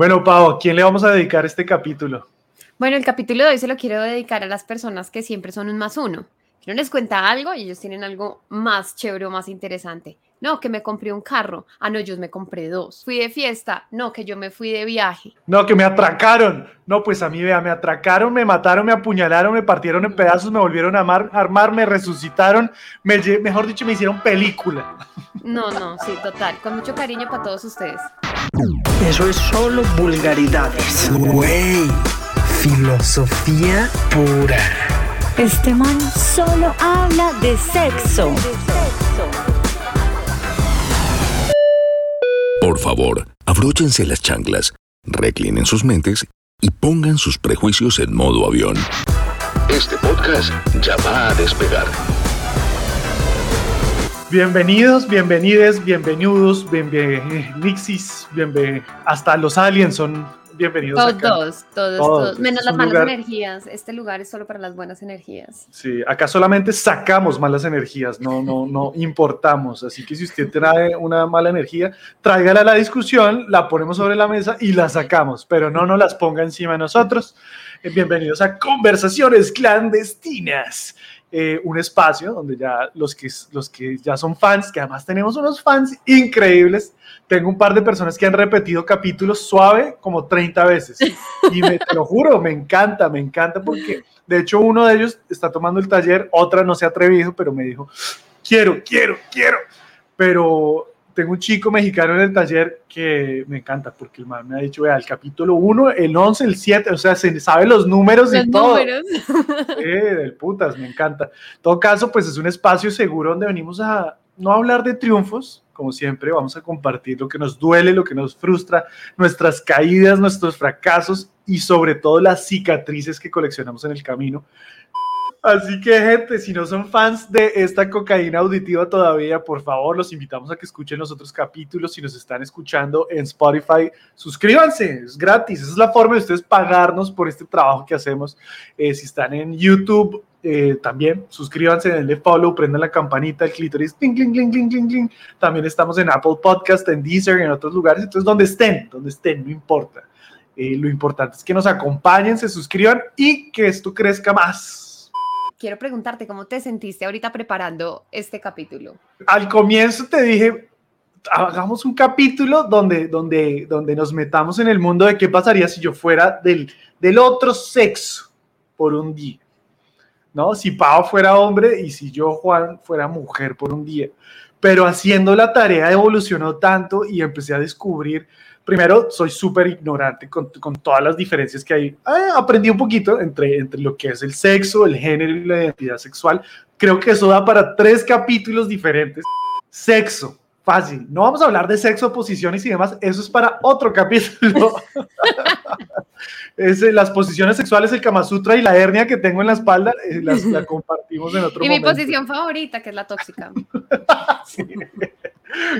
Bueno, Pau, ¿quién le vamos a dedicar este capítulo? Bueno, el capítulo de hoy se lo quiero dedicar a las personas que siempre son un más uno. No les cuenta algo y ellos tienen algo más chévere o más interesante. No, que me compré un carro. Ah, no, yo me compré dos. Fui de fiesta. No, que yo me fui de viaje. No, que me atracaron. No, pues a mí, vea, me atracaron, me mataron, me apuñalaron, me partieron en pedazos, me volvieron a armar, me resucitaron, me, mejor dicho, me hicieron película. No, no, sí, total. Con mucho cariño para todos ustedes. Eso es solo vulgaridades. Güey, filosofía pura. Este man solo habla de sexo. Por favor, abróchense las chanclas, reclinen sus mentes y pongan sus prejuicios en modo avión. Este podcast ya va a despegar. Bienvenidos, bienvenides, bienvenidos, bienvenidos, bienvenidos. Hasta los aliens son bienvenidos. Todos, todos, todos, Menos las malas energías. Este lugar es solo para las buenas energías. Sí, acá solamente sacamos malas energías, no, no, no importamos. Así que si usted trae una mala energía, tráigala a la discusión, la ponemos sobre la mesa y la sacamos, pero no nos las ponga encima de nosotros. Eh, bienvenidos a Conversaciones Clandestinas. Eh, un espacio donde ya los que, los que ya son fans, que además tenemos unos fans increíbles, tengo un par de personas que han repetido capítulos suave como 30 veces. Y me, te lo juro, me encanta, me encanta porque de hecho uno de ellos está tomando el taller, otra no se ha pero me dijo, quiero, quiero, quiero. Pero tengo un chico mexicano en el taller que me encanta porque el man me ha dicho, vea, el capítulo 1, el 11, el 7, o sea, se sabe los números y todo. Números. Eh, del putas, me encanta. En todo caso, pues es un espacio seguro donde venimos a no hablar de triunfos, como siempre, vamos a compartir lo que nos duele, lo que nos frustra, nuestras caídas, nuestros fracasos y sobre todo las cicatrices que coleccionamos en el camino. Así que, gente, si no son fans de esta cocaína auditiva todavía, por favor, los invitamos a que escuchen los otros capítulos. Si nos están escuchando en Spotify, suscríbanse, es gratis. Esa es la forma de ustedes pagarnos por este trabajo que hacemos. Eh, si están en YouTube, eh, también suscríbanse, denle follow, prendan la campanita, el clítoris, cling, cling, cling. También estamos en Apple Podcast, en Deezer y en otros lugares. Entonces, donde estén, donde estén, no importa. Eh, lo importante es que nos acompañen, se suscriban y que esto crezca más quiero preguntarte cómo te sentiste ahorita preparando este capítulo. Al comienzo te dije, hagamos un capítulo donde, donde, donde nos metamos en el mundo de qué pasaría si yo fuera del, del otro sexo por un día. ¿No? Si Pau fuera hombre y si yo, Juan, fuera mujer por un día. Pero haciendo la tarea evolucionó tanto y empecé a descubrir primero, soy súper ignorante con, con, todas las diferencias que hay. Ah, aprendí un poquito entre, entre lo que es el sexo, el género y la identidad sexual. Creo que eso da para tres capítulos diferentes. Sexo, fácil. No vamos a hablar de sexo, posiciones y demás. Eso es para otro capítulo. es, las posiciones sexuales, el Kama Sutra y la hernia que tengo en la espalda, eh, las, la compartimos en otro y momento. Y mi posición favorita, que es la tóxica. sí.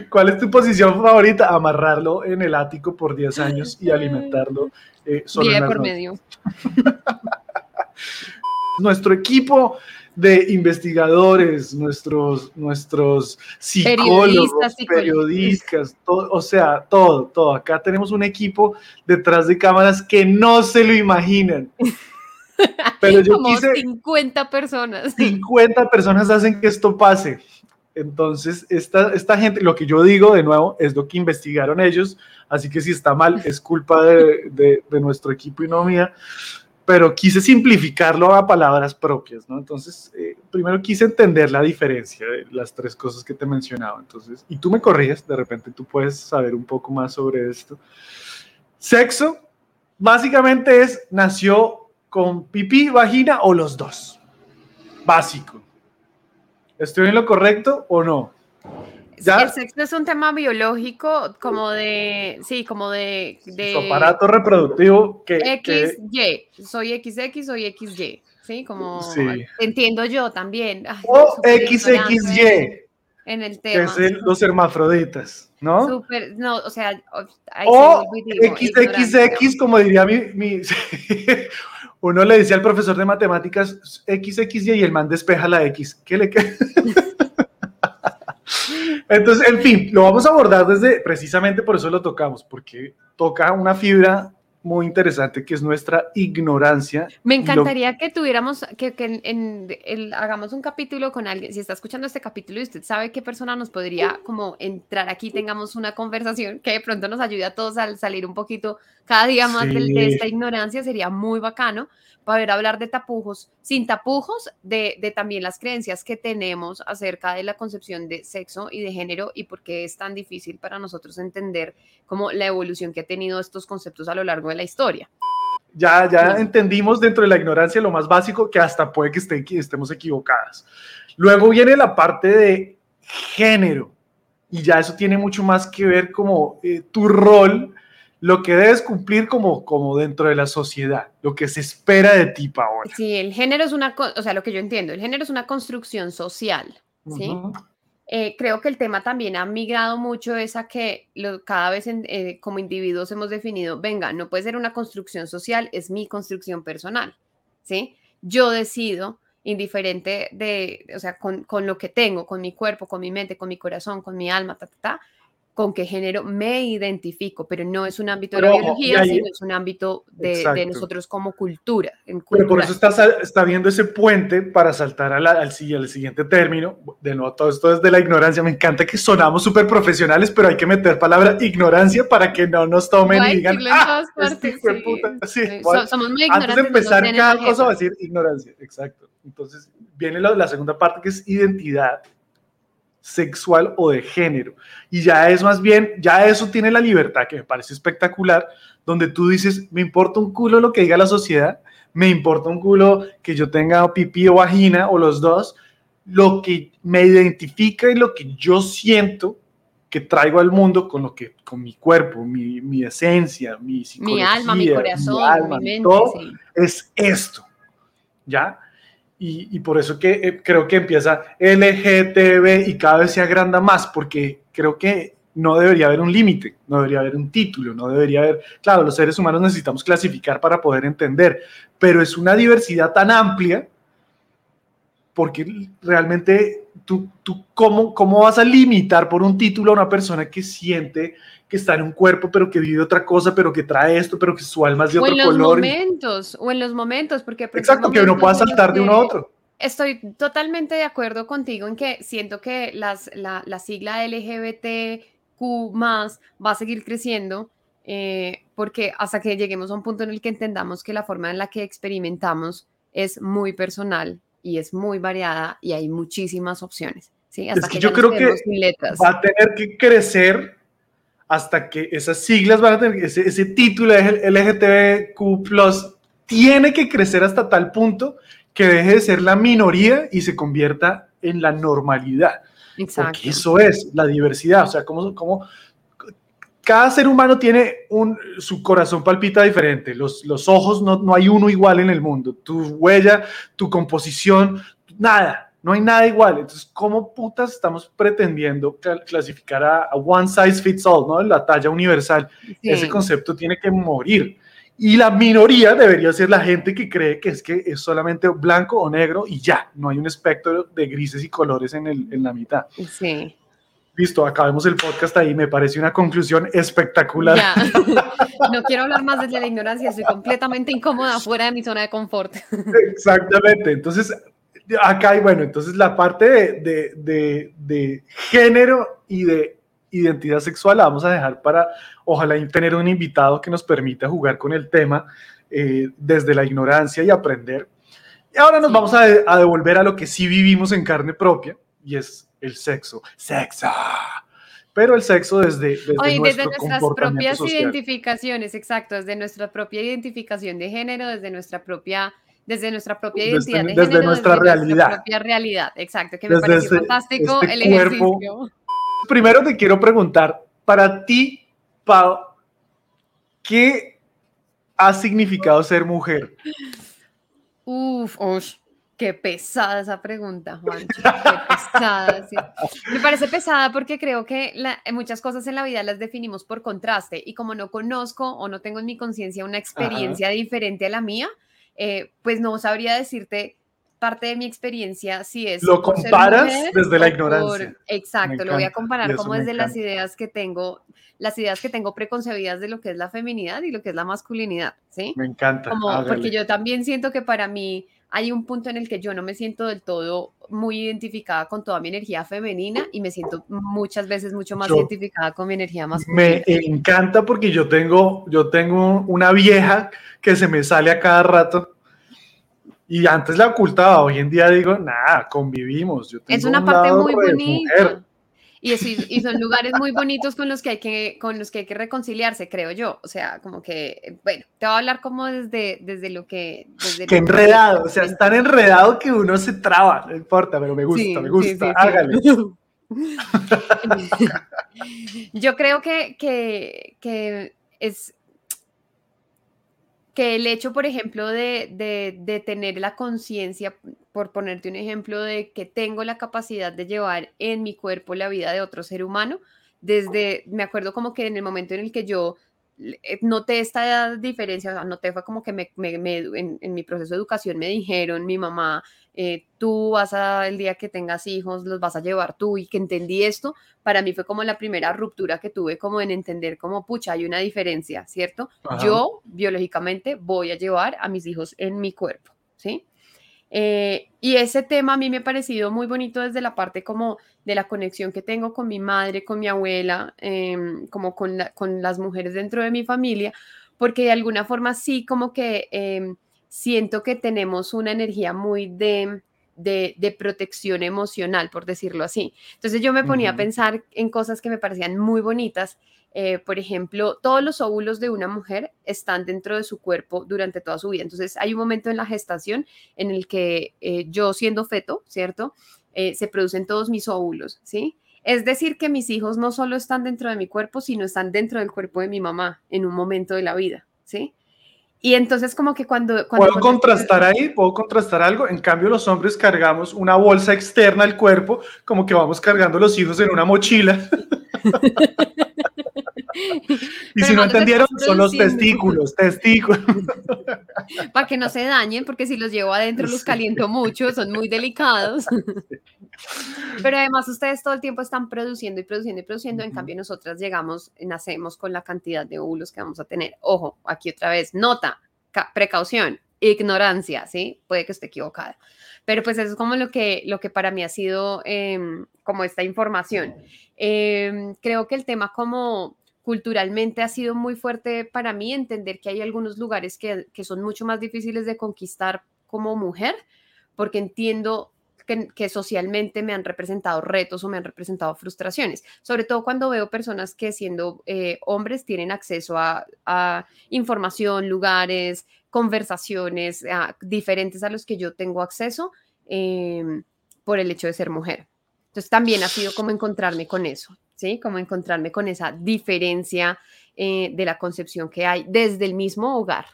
¿Cuál es tu posición favorita? Amarrarlo en el ático por 10 años y alimentarlo eh, solo en por medio. Nuestro equipo de investigadores, nuestros, nuestros psicólogos, periodistas, todo, o sea, todo, todo. Acá tenemos un equipo detrás de cámaras que no se lo imaginan. Pero yo Como 50 personas. 50 personas hacen que esto pase. Entonces, esta, esta gente, lo que yo digo de nuevo es lo que investigaron ellos, así que si está mal es culpa de, nuestro equipo y no mía, pero quise simplificarlo a palabras propias, ¿no? Entonces, eh, primero quise entender la diferencia de las tres cosas que te mencionaba, entonces, y tú me corriges, de repente tú puedes saber un poco más sobre esto. Sexo, básicamente es, nació con pipí, vagina o los dos, básico ¿Estoy en lo correcto o no? ¿Ya? El sexo es un tema biológico, como de, sí, como de... de aparato reproductivo que... XY, soy XX, soy XY, ¿sí? Como entiendo yo también. o XXY. En el tema. Que es los hermafroditas, ¿no? Super, no, o sea... o XXX, como diría mi... mi uno le dice al profesor de matemáticas XXY y el man despeja la X. ¿Qué le queda? Entonces, en fin, lo vamos a abordar desde, precisamente por eso lo tocamos, porque toca una fibra muy interesante que es nuestra ignorancia. Me lo- encantaría que tuviéramos, que, que en- en el- hagamos un capítulo con alguien, si está escuchando este capítulo y usted sabe qué persona nos podría como entrar aquí, tengamos una conversación que de pronto nos ayude a todos a salir un poquito cada día más de, Sí. esta ignorancia, sería muy bacano poder hablar de tapujos, sin tapujos, de, de también las creencias que tenemos acerca de la concepción de sexo y de género y por qué es tan difícil para nosotros entender como la evolución que ha tenido estos conceptos a lo largo de la historia. Ya, ya entendimos dentro de la ignorancia lo más básico que hasta puede que esté- que estemos equivocadas. Luego viene la parte de género y ya eso tiene mucho más que ver como eh, tu rol, lo que debes cumplir como, como dentro de la sociedad, lo que se espera de ti, Paola. Sí, el género es una, o sea, lo que yo entiendo, el género es una construcción social, ¿sí? Eh, creo que el tema también ha migrado mucho es a que lo- cada vez en- eh, como individuos hemos definido, venga, no puede ser una construcción social, es mi construcción personal, ¿sí? Yo decido, indiferente de, o sea, con, con lo que tengo, con mi cuerpo, con mi mente, con mi corazón, con mi alma, ta, ta, ta, con qué género me identifico, pero no es un ámbito de la biología, ahí- sino es un ámbito de, nosotros como cultura. En Pero por eso está, está viendo ese puente para saltar a la- al, al siguiente término. De nuevo, todo esto es de la ignorancia. Me encanta que sonamos súper profesionales, pero hay que meter palabra ignorancia para que no nos tomen y digan, "Ah, este partes, hijo de sí, puta". Sí, sí. voy a- So- somos muy Antes de no empezar cada cosa va a decir ignorancia, exacto. Entonces viene la, la segunda parte que es identidad sexual o de género. Y ya es más bien, ya eso tiene la libertad que me parece espectacular, donde tú dices, me importa un culo lo que diga la sociedad, me importa un culo que yo tenga pipí o vagina o los dos, lo que me identifica y lo que yo siento que traigo al mundo con lo que con mi cuerpo, mi, mi esencia, mi Mi alma, mi corazón, alma, mi mente, todo, sí. es esto, ¿ya? Y, por eso que eh, creo que empieza LGTB y cada vez se agranda más, porque creo que no debería haber un límite, no debería haber un título, no debería haber, claro, los seres humanos necesitamos clasificar para poder entender, pero es una diversidad tan amplia, porque realmente tú, tú ¿cómo, ¿cómo vas a limitar por un título a una persona que siente que está en un cuerpo, pero que vive otra cosa, pero que trae esto, pero que su alma es de O otro en los color? y- momentos, o en los momentos, porque... Exacto, que uno pueda en los saltar de uno a otro. Estoy totalmente de acuerdo contigo en que siento que las, la, la sigla LGBTQ va a seguir creciendo eh, porque hasta que lleguemos a un punto en el que entendamos que la forma en la que experimentamos es muy personal y es muy variada y hay muchísimas opciones. ¿sí? Hasta que que yo creo que. Va a tener que crecer hasta que esas siglas van a tener, ese, ese título LGTBQ, tiene que crecer hasta tal punto que deje de ser la minoría y se convierta en la normalidad. Exacto. Porque eso es la diversidad. O sea, como, como cada ser humano tiene un, su corazón palpita diferente. Los, los ojos no, no hay uno igual en el mundo. Tu huella, tu composición, nada. No hay nada igual. Entonces, ¿cómo putas estamos pretendiendo cl- clasificar a, a one size fits all, ¿no? La talla universal. Sí. Ese concepto tiene que morir. Y la minoría debería ser la gente que cree que es que es solamente blanco o negro y ya, no hay un espectro de grises y colores en, el, en la mitad. Sí. Listo, acabemos el podcast ahí, me parece una conclusión espectacular. Ya. No quiero hablar más desde la ignorancia, estoy completamente incómoda fuera de mi zona de confort. Exactamente, entonces acá hay, bueno, entonces la parte de, de, de, de género y de identidad sexual la vamos a dejar para, ojalá tener un invitado que nos permita jugar con el tema eh, desde la ignorancia y aprender. Y ahora nos vamos a, de- a devolver a lo que sí vivimos en carne propia y es el sexo. Sexo. Pero el sexo desde, desde Oye, nuestro desde nuestras propias social. identificaciones, exacto, desde nuestra propia identificación de género, desde nuestra propia, desde nuestra propia Desde- identidad de desde nuestra desde realidad. nuestra propia realidad, exacto, que me Desde pareció este- fantástico este el cuerpo. ejercicio. Primero te quiero preguntar, para ti, Pau, ¿qué ha significado ser mujer? Uf, qué pesada esa pregunta, Juancho. Qué pesada. sí. Me parece pesada porque creo que la- muchas cosas en la vida las definimos por contraste y como no conozco o no tengo en mi conciencia una experiencia diferente a la mía, eh, pues no sabría decirte parte de mi experiencia sí es. Lo comparas mujer desde la o por- ignorancia. exacto, lo voy a comparar como desde las encanta. ideas que tengo, las ideas que tengo preconcebidas de lo que es la feminidad y lo que es la masculinidad, ¿sí? Me encanta. Como, porque yo también siento que para mí hay un punto en el que yo no me siento del todo muy identificada con toda mi energía femenina y me siento muchas veces mucho más Yo- identificada con mi energía masculina. Me encanta porque yo tengo, yo tengo una vieja que se me sale a cada rato y antes la ocultaba, hoy en día digo, nada, convivimos. Yo Es tengo una un parte muy de bonita. mujer. Y, y son lugares muy bonitos con los que hay que, con los que hay que reconciliarse, creo yo. O sea, como que, bueno, te voy a hablar como desde, desde lo que... Desde Qué que- enredado, o sea, es tan enredado que uno se traba, no importa, pero me gusta, Sí, me gusta, sí, sí. hágale. Yo creo que, que, que es que el hecho, por ejemplo, de, de- de tener la conciencia, por ponerte un ejemplo, de que tengo la capacidad de llevar en mi cuerpo la vida de otro ser humano, desde, me acuerdo como que en el momento en el que yo eh, noté esta diferencia, o sea, noté fue como que me, me- me- en, en mi proceso de educación me dijeron, mi mamá, eh, tú vas a, el día que tengas hijos, los vas a llevar tú y que entendí esto, para mí fue como la primera ruptura que tuve como en entender como, pucha, hay una diferencia, ¿cierto? Ajá. Yo biológicamente voy a llevar a mis hijos en mi cuerpo, ¿sí? Eh, y ese tema a mí me ha parecido muy bonito desde la parte como de la conexión que tengo con mi madre, con mi abuela, em, como con, la- con las mujeres dentro de mi familia, porque de alguna forma sí como que em, siento que tenemos una energía muy de, de, de protección emocional, por decirlo así. Entonces yo me ponía a pensar en cosas que me parecían muy bonitas. eh, por ejemplo, todos los óvulos de una mujer están dentro de su cuerpo durante toda su vida. Entonces hay un momento en la gestación en el que eh, yo siendo feto, ¿cierto? Eh, se producen todos mis óvulos, ¿sí? Es decir, que mis hijos no solo están dentro de mi cuerpo, sino están dentro del cuerpo de mi mamá en un momento de la vida, ¿sí? Y entonces como que cuando... cuando ¿Puedo contrastar ahí? ¿Puedo contrastar algo? En cambio, los hombres cargamos una bolsa externa al cuerpo, como que vamos cargando los hijos en una mochila. y si no entendieron, son los testículos, testículos. para que no se dañen, porque si los llevo adentro los caliento mucho, son muy delicados. Pero además ustedes todo el tiempo están produciendo y produciendo y produciendo, en cambio nosotras llegamos, nacemos con la cantidad de óvulos que vamos a tener. Ojo, aquí otra vez, nota, ca- precaución, ignorancia, ¿sí? Puede que esté equivocada. Pero pues eso es como lo que, lo que para mí ha sido em, como esta información. Em, creo que el tema como culturalmente ha sido muy fuerte para mí entender que hay algunos lugares que, que son mucho más difíciles de conquistar como mujer, porque entiendo que, socialmente me han representado retos o me han representado frustraciones, sobre todo cuando veo personas que siendo eh, hombres tienen acceso a, información, lugares, conversaciones a- diferentes a los que yo tengo acceso em, por el hecho de ser mujer. Entonces también ha sido como encontrarme con eso, ¿sí? Como encontrarme con esa diferencia eh, de la concepción que hay desde el mismo hogar,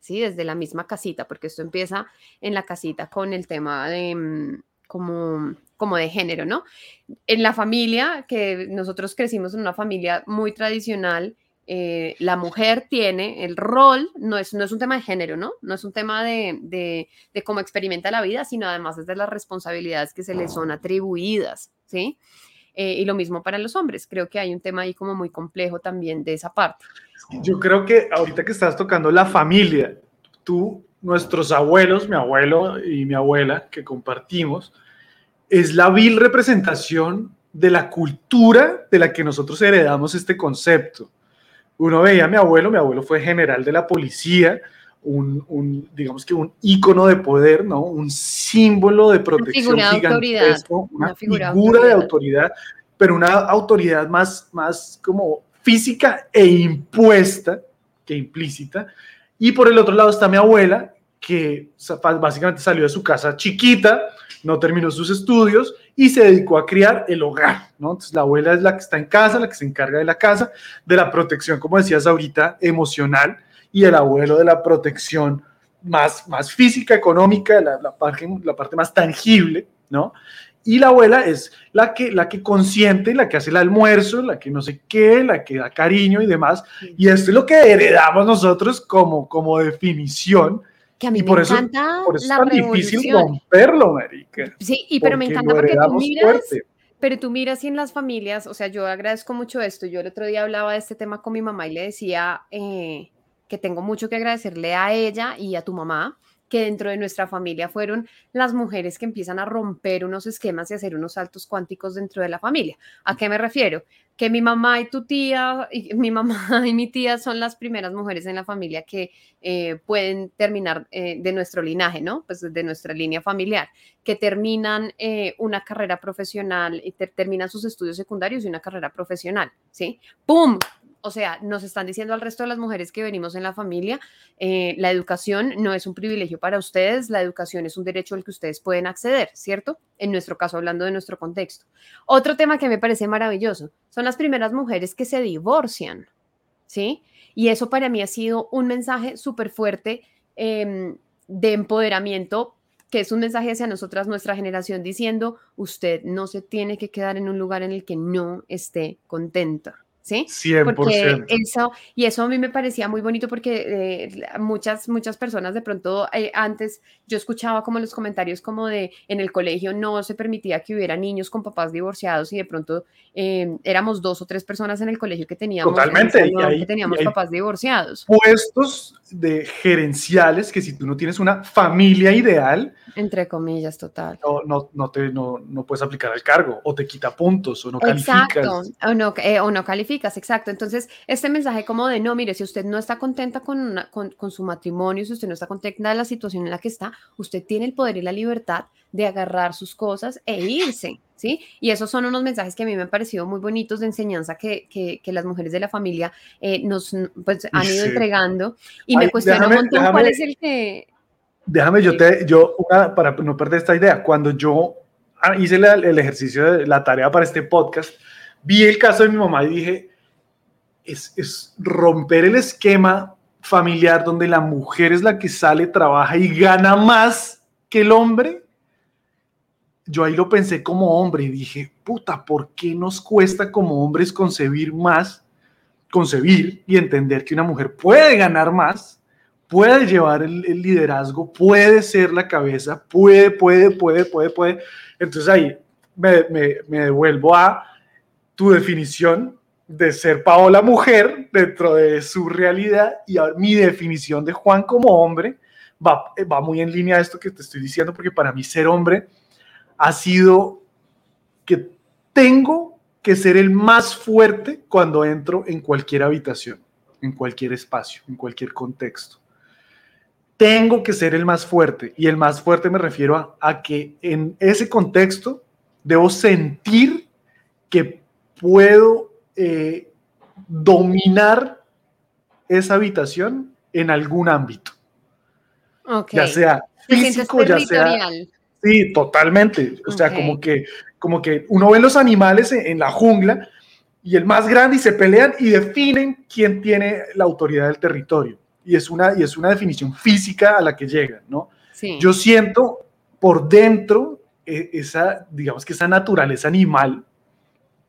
¿sí? Desde la misma casita, porque esto empieza en la casita con el tema de mm, como, como de género, ¿no? En la familia, que nosotros crecimos en una familia muy tradicional, eh, la mujer tiene el rol, no es, no es un tema de género, ¿no? No es un tema de, de, de cómo experimenta la vida, sino además es de las responsabilidades que se le son atribuidas, ¿sí? Eh, y lo mismo para los hombres, creo que hay un tema ahí como muy complejo también de esa parte. Yo creo que ahorita que estás tocando la familia, tú, nuestros abuelos, mi abuelo y mi abuela, que compartimos, es la vil representación de la cultura de la que nosotros heredamos este concepto. Uno veía a mi abuelo, mi abuelo fue general de la policía, un, un, digamos que un ícono de poder, ¿no? Un símbolo de protección figura de autoridad, gigantesco, una, una figura figura, de autoridad, pero una autoridad más, más como física e impuesta que implícita. Y por el otro lado está mi abuela, que básicamente salió de su casa chiquita, no terminó sus estudios y se dedicó a criar el hogar, ¿no? Entonces la abuela es la que está en casa, la que se encarga de la casa, de la protección, como decías ahorita, emocional, y el abuelo de la protección más, más física, económica, la, la parte, la parte más tangible, ¿no? Y la abuela es la que, la que consiente, la que hace el almuerzo, la que no sé qué, la que da cariño y demás. Y esto es lo que heredamos nosotros como, como definición que a mí Y me por eso, encanta por eso es la tan difícil romperlo, marica. Sí, y pero me encanta porque tú miras, fuerte. pero tú miras y en las familias, o sea, yo agradezco mucho esto. Yo el otro día hablaba de este tema con mi mamá y le decía eh, que tengo mucho que agradecerle a ella y a tu mamá, que dentro de nuestra familia fueron las mujeres que empiezan a romper unos esquemas y hacer unos saltos cuánticos dentro de la familia. ¿A qué me refiero? Que mi mamá y tu tía, y mi mamá y mi tía son las primeras mujeres en la familia que eh, pueden terminar eh, de nuestro linaje, ¿no? Pues de nuestra línea familiar que terminan eh, una carrera profesional y ter- terminan sus estudios secundarios y una carrera profesional, ¿sí? ¡Pum! O sea, nos están diciendo al resto de las mujeres que venimos en la familia, eh, la educación no es un privilegio para ustedes, la educación es un derecho al que ustedes pueden acceder, ¿cierto? En nuestro caso, hablando de nuestro contexto. Otro tema que me parece maravilloso son las primeras mujeres que se divorcian, ¿sí? Y eso para mí ha sido un mensaje súper fuerte em, de empoderamiento que es un mensaje hacia nosotras, nuestra generación, diciendo, usted no se tiene que quedar en un lugar en el que no esté contenta, ¿sí? 100%. Porque eso, y eso a mí me parecía muy bonito porque eh, muchas, muchas personas de pronto eh, antes yo escuchaba como los comentarios como de en el colegio no se permitía que hubiera niños con papás divorciados y de pronto eh, éramos dos o tres personas en el colegio que teníamos, Totalmente, y que teníamos y papás divorciados, Puestos de gerenciales que si tú no tienes una familia ideal, entre comillas, total. no, no, no, te, no, no puedes aplicar al cargo o te quita puntos o no calificas. Exacto, o no, o no calificas, exacto. Entonces, este mensaje como de, no, mire, si usted no está contenta con, una- con, con su matrimonio, si usted no está contenta de la situación en la que está, usted tiene el poder y la libertad de agarrar sus cosas e irse, ¿sí? Y esos son unos mensajes que a mí me han parecido muy bonitos de enseñanza que, que, que las mujeres de la familia eh, nos pues, han ido Sí. entregando. Y Ay, me cuestiono déjame- un montón cuál déjame- es el que... Déjame, yo te, yo, una, para no perder esta idea, cuando yo ah, hice la- el ejercicio de la tarea para este podcast, vi el caso de mi mamá y dije, es, es romper el esquema familiar donde la mujer es la que sale, trabaja y gana más que el hombre. Yo ahí lo pensé como hombre y dije, puta, ¿por qué nos cuesta como hombres concebir más, concebir y entender que una mujer puede ganar más? puede llevar el, liderazgo, puede ser la cabeza, puede, puede, puede, puede, puede. Entonces ahí me, me, me devuelvo a tu definición de ser Paola mujer dentro de su realidad y ahora mi definición de Juan como hombre va, va muy en línea a esto que te estoy diciendo porque para mí ser hombre ha sido que tengo que ser el más fuerte cuando entro en cualquier habitación, en cualquier espacio, en cualquier contexto tengo que ser el más fuerte. Y el más fuerte me refiero a, a, que en ese contexto debo sentir que puedo eh, dominar esa habitación en algún ámbito. Okay. Ya sea físico, ya sea... Sí, totalmente. O sea, okay. como, que, como que uno ve los animales en, en la jungla y el más grande y se pelean y definen quién tiene la autoridad del territorio y es una, y es una definición física a la que llegan, ¿no? Sí. Yo siento por dentro eh, esa, digamos que esa naturaleza animal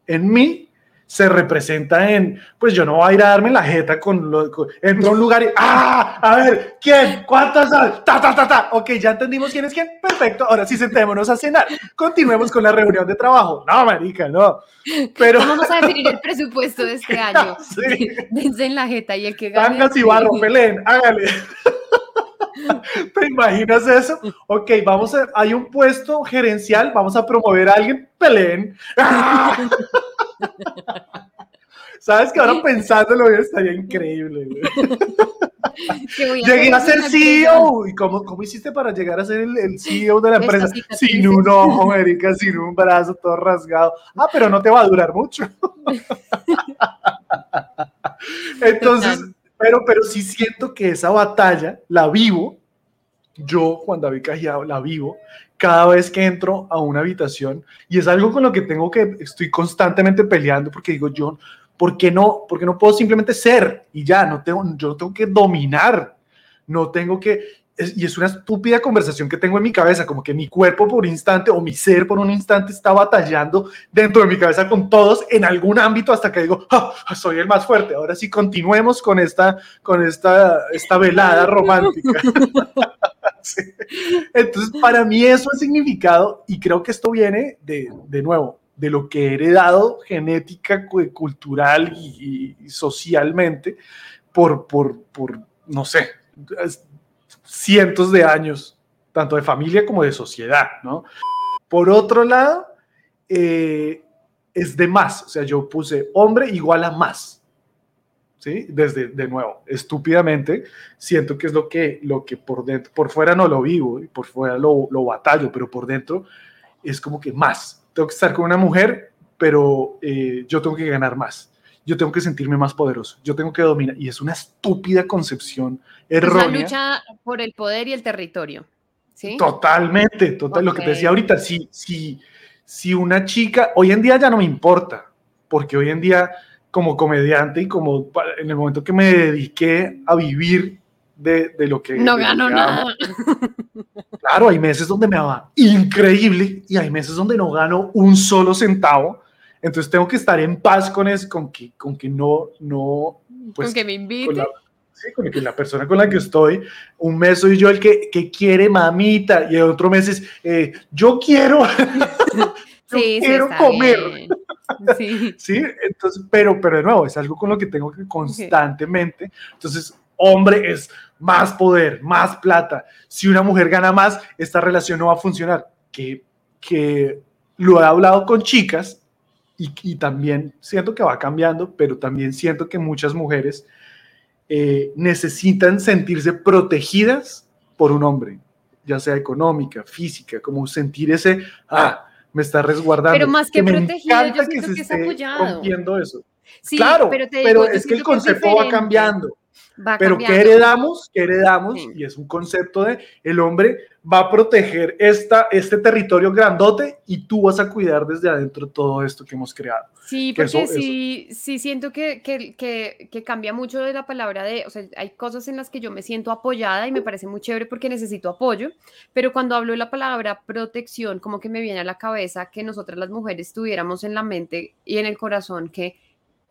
en mí se representa en, pues yo no voy a ir a darme la jeta con, lo, con entro a un lugar y, ah, a ver, ¿quién? ¿Cuántas? Ta, ta, ta, ta. Ok, ya entendimos quién es quién. Perfecto, ahora sí sentémonos a cenar. Continuemos con la reunión de trabajo. No, marica, no. Pero... Vamos a definir el presupuesto de este año. sí. Dense en la jeta y el que gane... Tangas y barro, peleen, hágale. ¿Te imaginas eso? Ok, vamos a, hay un puesto gerencial, vamos a promover a alguien, peleen. ¡Ah! Sabes que ahora pensándolo estaría increíble. Llegué a ser CEO. ¿Y cómo, cómo, hiciste para llegar a ser el, el CEO de la empresa? Sin un ojo, Erika, sin un brazo, todo rasgado. Ah, pero no te va a durar mucho. Entonces, pero, pero sí siento que esa batalla la vivo. Yo, Juan David Cajiao, la vivo cada vez que entro a una habitación. Y es algo con lo que tengo que, estoy constantemente peleando porque digo yo, ¿por qué no, por qué no puedo simplemente ser y ya, no tengo, yo tengo que dominar, no tengo que, es- y es una estúpida conversación que tengo en mi cabeza, como que mi cuerpo por un instante o mi ser por un instante está batallando dentro de mi cabeza con todos en algún ámbito hasta que digo, "Ah, soy el más fuerte. Ahora sí, continuemos con esta, con esta, esta velada romántica. Entonces, para mí eso ha significado, y creo que esto viene de, de nuevo, de lo que he heredado genética, cu- cultural y, y socialmente por, por, por, no sé, es- cientos de años, tanto de familia como de sociedad, ¿no? Por otro lado, eh, es de más, o sea, yo puse hombre igual a más, ¿sí? Desde, de nuevo, estúpidamente, siento que es lo que, lo que por dentro, por fuera no lo vivo, por fuera lo, lo batallo, pero por dentro es como que más. Tengo que estar con una mujer, pero eh, yo tengo que ganar más. Yo tengo que sentirme más poderoso. Yo tengo que dominar. Y es una estúpida concepción Es la errónea. lucha por el poder y el territorio. ¿Sí? Totalmente, total. Lo que te decía ahorita, si, si, si una chica, hoy en día ya no me importa, porque hoy en día como comediante y como en el momento que me dediqué a vivir de, de lo que... No gano nada. Claro, hay meses donde me va increíble y hay meses donde no gano un solo centavo. Entonces tengo que estar en paz con eso, con que, con que no, no, pues, Con que me con invite. la, sí, con que la persona con la que estoy, un mes soy yo el que, que quiere mamita y el otro mes es eh, yo quiero, yo Sí, sí, quiero está comer. bien. Sí. Sí, entonces, pero, pero de nuevo, es algo con lo que tengo que constantemente. Entonces, hombre es más poder, más plata. Si una mujer gana más, esta relación no va a funcionar. Que, que lo he hablado con chicas y, y también siento que va cambiando, pero también siento que muchas mujeres eh, necesitan sentirse protegidas por un hombre, ya sea económica, física, como sentir ese, ah, me está resguardando. Pero más que me protegido, yo siento se que es apoyado. rompiendo eso. Sí, claro, pero, te pero digo, yo es que el concepto va cambiando. Va Pero ¿qué heredamos? ¿Qué heredamos? Sí. Y es un concepto de el hombre va a proteger esta, este territorio grandote y tú vas a cuidar desde adentro todo esto que hemos creado. Sí, que porque eso- sí, sí siento que, que, que, que cambia mucho de la palabra de, o sea, hay cosas en las que yo me siento apoyada y me parece muy chévere porque necesito apoyo, pero cuando hablo de la palabra protección, como que me viene a la cabeza que nosotras las mujeres tuviéramos en la mente y en el corazón que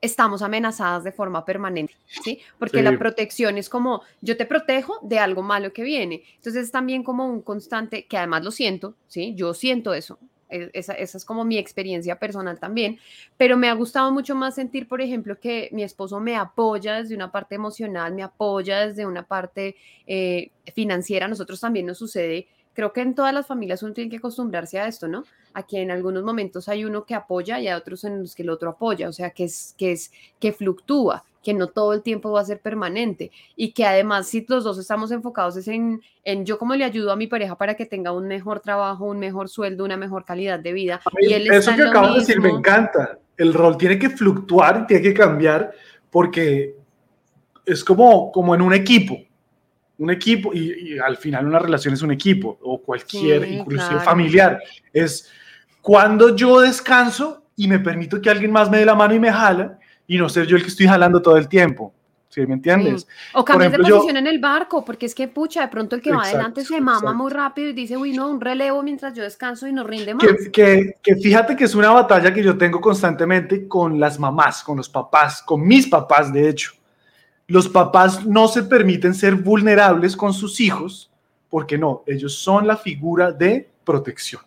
estamos amenazadas de forma permanente, ¿sí? Porque Sí. la protección es como, yo te protejo de algo malo que viene. Entonces es también como un constante, que además lo siento, ¿sí? Yo siento eso. e- Esa, esa es como mi experiencia personal también, pero me ha gustado mucho más sentir, por ejemplo, que mi esposo me apoya desde una parte emocional, me apoya desde una parte eh, financiera. A nosotros también nos sucede, creo que en todas las familias uno tiene que acostumbrarse a esto, ¿no? A que en algunos momentos hay uno que apoya y hay otros en los que el otro apoya, o sea, que es, que es, que fluctúa, que no todo el tiempo va a ser permanente y que además si los dos estamos enfocados es en, en yo cómo le ayudo a mi pareja para que tenga un mejor trabajo, un mejor sueldo, una mejor calidad de vida. Y él Eso que acabas de decir me encanta. El rol tiene que fluctuar y tiene que cambiar porque es como, como en un equipo. Un equipo, y, y al final una relación es un equipo, o cualquier, Sí, inclusive claro. familiar. Es cuando yo descanso y me permito que alguien más me dé la mano y me jala, y no ser yo el que estoy jalando todo el tiempo. ¿Sí me entiendes? O cambias ejemplo, de yo- posición en el barco, porque es que, pucha, de pronto el que va adelante se mama exacto. muy rápido y dice, uy, no, un relevo mientras yo descanso y no rinde más. Que, que, que fíjate que es una batalla que yo tengo constantemente con las mamás, con los papás, con mis papás, de hecho. Los papás no se permiten ser vulnerables con sus hijos porque no, ellos son la figura de protección.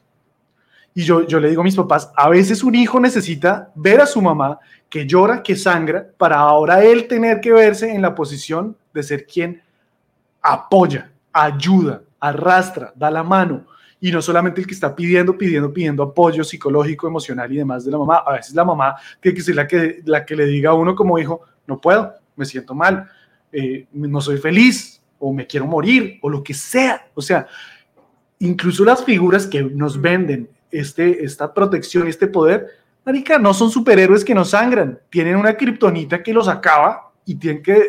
Y yo, yo le digo a mis papás, a veces un hijo necesita ver a su mamá que llora, que sangra, para ahora él tener que verse en la posición de ser quien apoya, ayuda, arrastra, da la mano. Y no solamente el que está pidiendo, pidiendo, pidiendo apoyo psicológico, emocional y demás de la mamá. A veces la mamá tiene que ser la que, la que le diga a uno como hijo, no puedo, me siento mal, eh, no soy feliz, o me quiero morir, o lo que sea. O sea, incluso las figuras que nos venden este, esta protección, este poder, marica, no son superhéroes que no sangran, tienen una kriptonita que los acaba y tienen que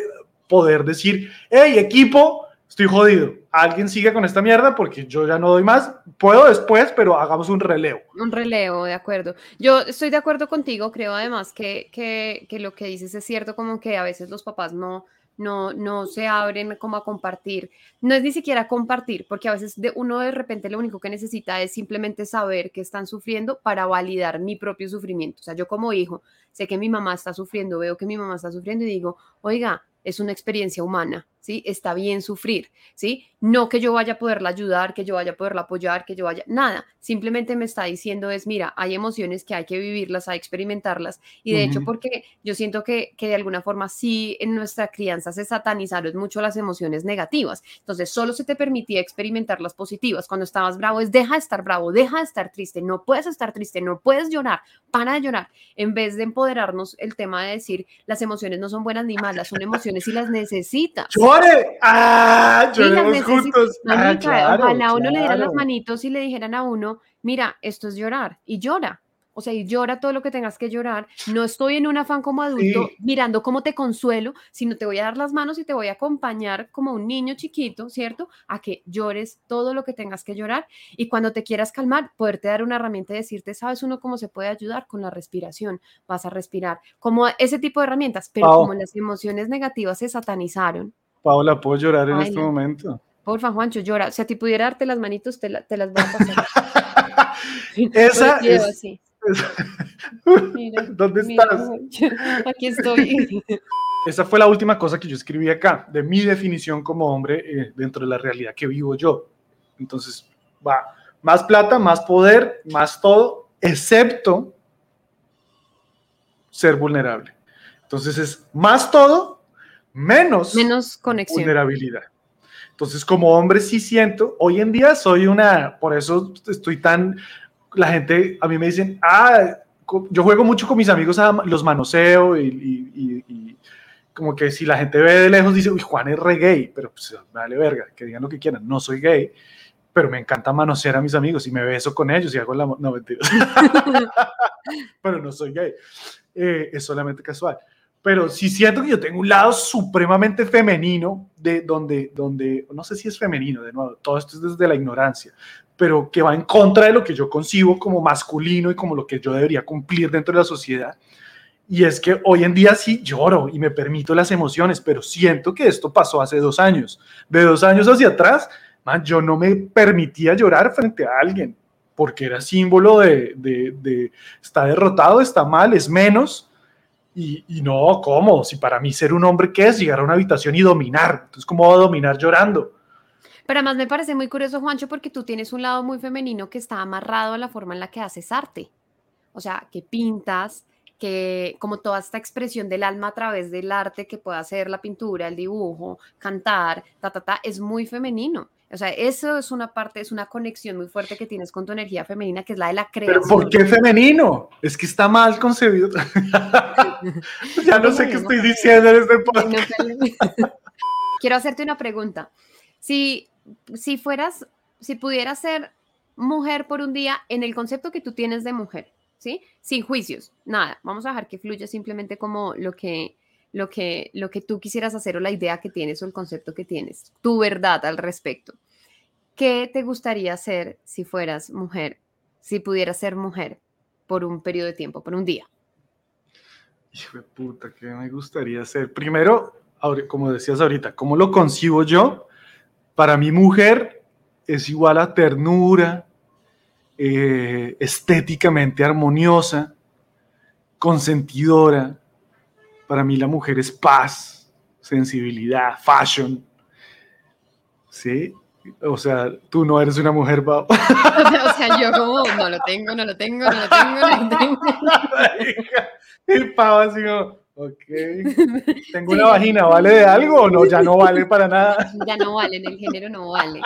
poder decir, hey, equipo, estoy jodido, alguien sigue con esta mierda porque yo ya no doy más, puedo después, pero hagamos un relevo. Un relevo, de acuerdo. Yo estoy de acuerdo contigo, creo además que, que, lo que dices es cierto, como que a veces los papás no, no, no se abren como a compartir. No es ni siquiera compartir, porque a veces de uno de repente lo único que necesita es simplemente saber que están sufriendo para validar mi propio sufrimiento. O sea, yo como hijo sé que mi mamá está sufriendo, veo que mi mamá está sufriendo y digo, oiga, es una experiencia humana, ¿sí? Está bien sufrir, ¿sí? No que yo vaya a poderla ayudar, que yo vaya a poderla apoyar, que yo vaya, nada, simplemente me está diciendo es, mira, hay emociones que hay que vivirlas, hay que experimentarlas, y de hecho porque yo siento que, que de alguna forma sí en nuestra crianza se satanizaron mucho las emociones negativas, entonces solo se te permitía experimentar las positivas, cuando estabas bravo es, deja de estar bravo, deja de estar triste, no puedes estar triste, no puedes llorar, para de llorar, en vez de empoderarnos el tema de decir, las emociones no son buenas ni malas, son emociones si las necesitas. ¡Llore! ¡Ah! Lloremos juntos. Ah, claro, ojalá a uno le dieran las claro. manitos y le dijeran a uno, mira, esto es llorar, y llora. O sea, y llora todo lo que tengas que llorar. No estoy en un afán como adulto Sí. mirando cómo te consuelo, sino te voy a dar las manos y te voy a acompañar como un niño chiquito, ¿cierto? A que llores todo lo que tengas que llorar y cuando te quieras calmar, poderte dar una herramienta y decirte, ¿sabes uno cómo se puede ayudar? Con la respiración. Vas a respirar. Como ese tipo de herramientas, pero como las emociones negativas se satanizaron. Paola, ¿puedo llorar en este momento? Porfa, Juancho, llora. Si a ti pudiera darte las manitos, te, la- te las voy a pasar. Esa es- así. Mira, ¿Dónde mira, estás? Aquí estoy. Esa fue la última cosa que yo escribí acá, de mi definición como hombre eh, dentro de la realidad que vivo yo. Entonces, va, más plata, más poder, más todo, excepto ser vulnerable. Entonces es más todo, menos, Menos conexión. vulnerabilidad. Entonces, como hombre sí siento, hoy en día soy una, por eso estoy tan, la gente a mí me dicen, ah, yo juego mucho con mis amigos, a los manoseo y, y- y- y como que si la gente ve de lejos dice, uy, Juan es re gay, pero pues vale verga, que digan lo que quieran, no soy gay, pero me encanta manosear a mis amigos y me beso con ellos y hago la, no mentira, pero no soy gay, Eh, es solamente casual pero sí siento que yo tengo un lado supremamente femenino, de donde, donde, no sé si es femenino, de nuevo, todo esto es desde la ignorancia, pero que va en contra de lo que yo concibo como masculino y como lo que yo debería cumplir dentro de la sociedad. Y es que hoy en día sí lloro y me permito las emociones, pero siento que esto pasó hace dos años. De dos años hacia atrás, man, yo no me permitía llorar frente a alguien, porque era símbolo de, de, de está derrotado, está mal, es menos. Y, no, ¿cómo? Si para mí ser un hombre, ¿qué es? Llegar a una habitación y dominar. Entonces, ¿cómo va a dominar llorando? Pero además me parece muy curioso, Juancho, porque tú tienes un lado muy femenino que está amarrado a la forma en la que haces arte. O sea, que pintas, que como toda esta expresión del alma a través del arte que puede hacer la pintura, el dibujo, cantar, ta, ta, ta, es muy femenino. O sea, eso es una parte, es una conexión muy fuerte que tienes con tu energía femenina, que es la de la ¿Pero creación. por qué femenino? Es que está mal concebido. ya no sé qué estoy diciendo en este podcast. Quiero hacerte una pregunta. Si, si fueras, si pudieras ser mujer por un día en el concepto que tú tienes de mujer, ¿sí? Sin juicios, nada. Vamos a dejar que fluya simplemente como lo que, lo que, lo que tú quisieras hacer o la idea que tienes o el concepto que tienes, tu verdad al respecto. ¿Qué te gustaría hacer si fueras mujer, si pudieras ser mujer por un periodo de tiempo, por un día? Hijo de puta, ¿qué me gustaría hacer? Primero, como decías ahorita, ¿cómo lo concibo yo? Para mi mujer es igual a ternura, eh, estéticamente armoniosa, consentidora. Para mí la mujer es paz, sensibilidad, fashion. ¿Sí? O sea, tú no eres una mujer, Pau. o sea, yo como, no lo tengo, no lo tengo, no lo tengo, no lo tengo. y Pau así como, ok. Tengo Sí. una vagina, ¿vale de algo o no? Ya no vale para nada. Ya no vale, en el género no vale.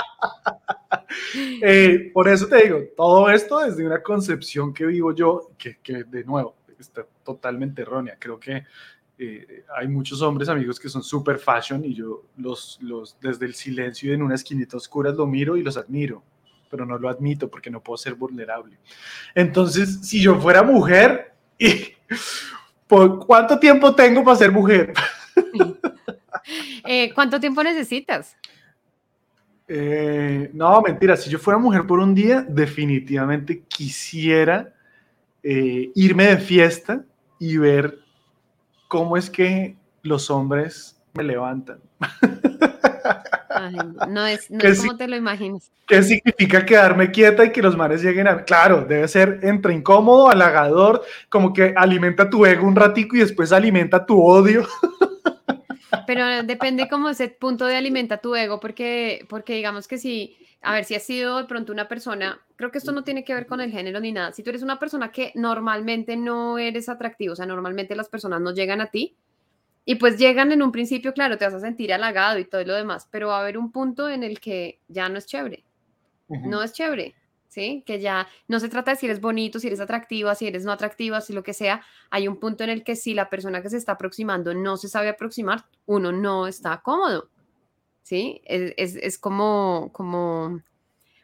Eh, por eso te digo, todo esto desde una concepción que vivo yo, que, que de nuevo está totalmente errónea. Creo que eh, hay muchos hombres amigos que son super fashion y yo los, los desde el silencio y en una esquinita oscura los miro y los admiro, pero no lo admito porque no puedo ser vulnerable. Entonces, si yo fuera mujer, y, ¿por cuánto tiempo tengo para ser mujer? Eh, ¿Cuánto tiempo necesitas? Eh, no, mentira. Si yo fuera mujer por un día, definitivamente quisiera eh, irme de fiesta y ver cómo es que los hombres me levantan. Ay, no es, no es como te lo imaginas. ¿Qué significa quedarme quieta y que los manes lleguen a... Claro, debe ser entre incómodo, halagador, como que alimenta tu ego un ratico y después alimenta tu odio. Pero depende como ese punto de alimenta tu ego, porque, porque digamos que si, a ver, si has sido de pronto una persona, creo que esto no tiene que ver con el género ni nada, si tú eres una persona que normalmente no eres atractivo, o sea, normalmente las personas no llegan a ti, y pues llegan en un principio, claro, te vas a sentir halagado y todo lo demás, pero va a haber un punto en el que ya no es chévere, no es chévere, ¿sí? Que ya no se trata de si eres bonito, si eres atractiva, si eres no atractiva, si lo que sea. Hay un punto en el que si la persona que se está aproximando no se sabe aproximar, uno no está cómodo, ¿sí? Es, es, es como, como...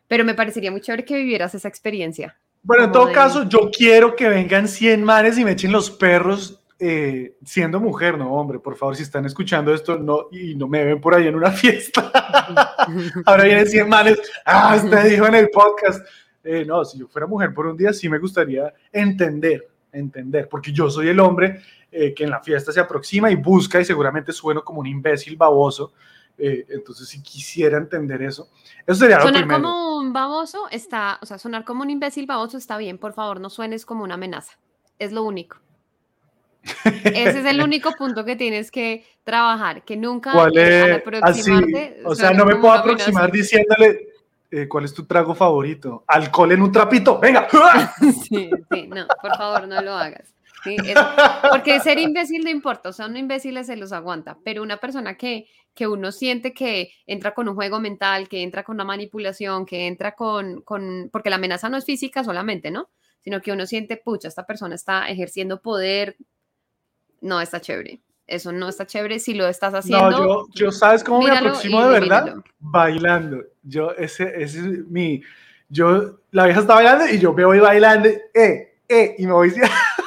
Pero me parecería muy chévere que vivieras esa experiencia. Bueno, en todo de- caso, yo quiero que vengan 100 manes y me echen los perros eh, siendo mujer, no, hombre, por favor, si están escuchando esto no, y no me ven por ahí en una fiesta, ahora vienen 100 manes, ah, usted dijo en el podcast. Eh, no, si yo fuera mujer por un día, sí me gustaría entender, entender, porque yo soy el hombre eh, que en la fiesta se aproxima y busca y seguramente sueno como un imbécil baboso. Eh, entonces, si quisiera entender eso, eso sería lo Sonar primero. como un baboso está, o sea, sonar como un imbécil baboso está bien, por favor, no suenes como una amenaza. Es lo único. Ese es el único punto que tienes que trabajar, que nunca ¿Cuál es? Así, aproximarte o sea, no me puedo amenaza. aproximar diciéndole eh, cuál es tu trago favorito. Alcohol en un trapito, venga. Sí, sí, no, por favor, no lo hagas. Sí, es- porque ser imbécil no importa, o sea, un imbécil se los aguanta, pero una persona que, que uno siente que entra con un juego mental, que entra con una manipulación, que entra con, con, porque la amenaza no es física solamente, ¿no? Sino que uno siente, pucha, esta persona está ejerciendo poder, no está chévere. Eso no está chévere si lo estás haciendo. No, yo, yo sabes cómo me míralo aproximo de verdad, elimínalo. bailando. Yo ese, ese es mi, yo la vieja está bailando y yo me voy bailando, eh, eh, y me voy.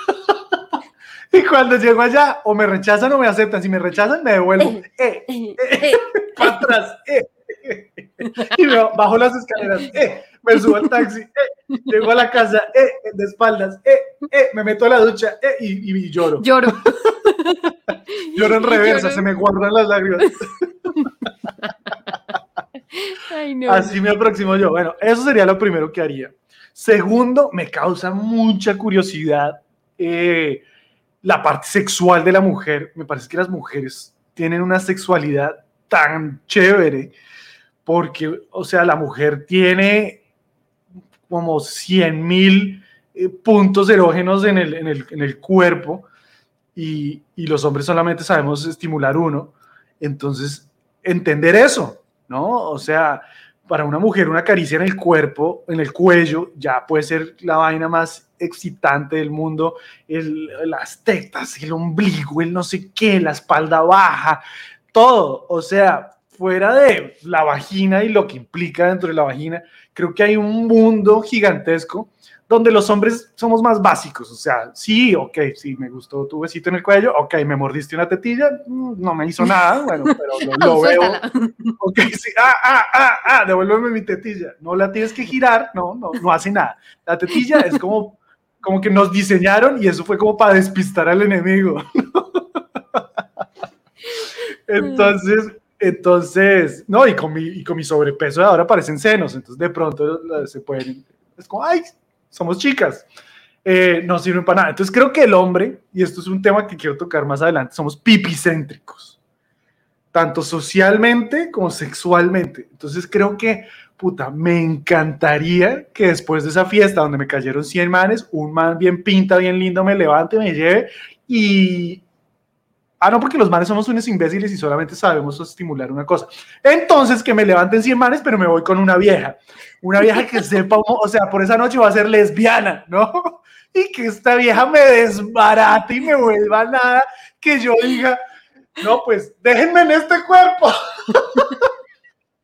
y cuando llego allá, o me rechazan o me aceptan. Si me rechazan, me devuelvo, eh, Eh, para atrás, eh, y me bajo las escaleras, eh, me subo al taxi, eh, llego a la casa, eh, de espaldas, eh, eh, me meto a la ducha, eh, y, y lloro. Lloro. Lloro en reversa, Lloro. se me guardan las lágrimas. Ay, no. Así me aproximo yo. Bueno, eso sería lo primero que haría. Segundo, me causa mucha curiosidad eh, la parte sexual de la mujer. Me parece que las mujeres tienen una sexualidad tan chévere porque, o sea, la mujer tiene como 100 mil eh, puntos erógenos en el, en el, en el cuerpo y, y los hombres solamente sabemos estimular uno. Entonces, entender eso, ¿no? O sea, para una mujer una caricia en el cuerpo, en el cuello, ya puede ser la vaina más excitante del mundo, las tetas, el ombligo, el no sé qué, la espalda baja, todo. O sea, fuera de la vagina y lo que implica dentro de la vagina, creo que hay un mundo gigantesco donde los hombres somos más básicos, o sea, sí, ok, sí, me gustó tu besito en el cuello, ok, me mordiste una tetilla, mm, no me hizo nada, bueno, pero lo, lo veo. Ok, sí. Ah, ah, ah, ah, devuélveme mi tetilla. No la tienes que girar, no, no, no hace nada. La tetilla es como, como que nos diseñaron y eso fue como para despistar al enemigo. entonces, entonces, no, y con mi, y con mi sobrepeso ahora parecen senos, entonces de pronto se pueden, es como, ay, somos chicas. Eh, no sirven para nada. Entonces creo que el hombre, y esto es un tema que quiero tocar más adelante, somos pipicéntricos tanto socialmente como sexualmente. Entonces creo que, puta, me encantaría que después de esa fiesta donde me cayeron 100 manes, un man bien pinta, bien lindo, me levante, me lleve y... Ah, no, porque los manes somos unos imbéciles y solamente sabemos estimular una cosa. Entonces, que me levanten 100 manes, pero me voy con una vieja. Una vieja que sepa, o sea, por esa noche va a ser lesbiana, ¿no? Y que esta vieja me desbarate y me vuelva nada, que yo diga, no, pues déjenme en este cuerpo.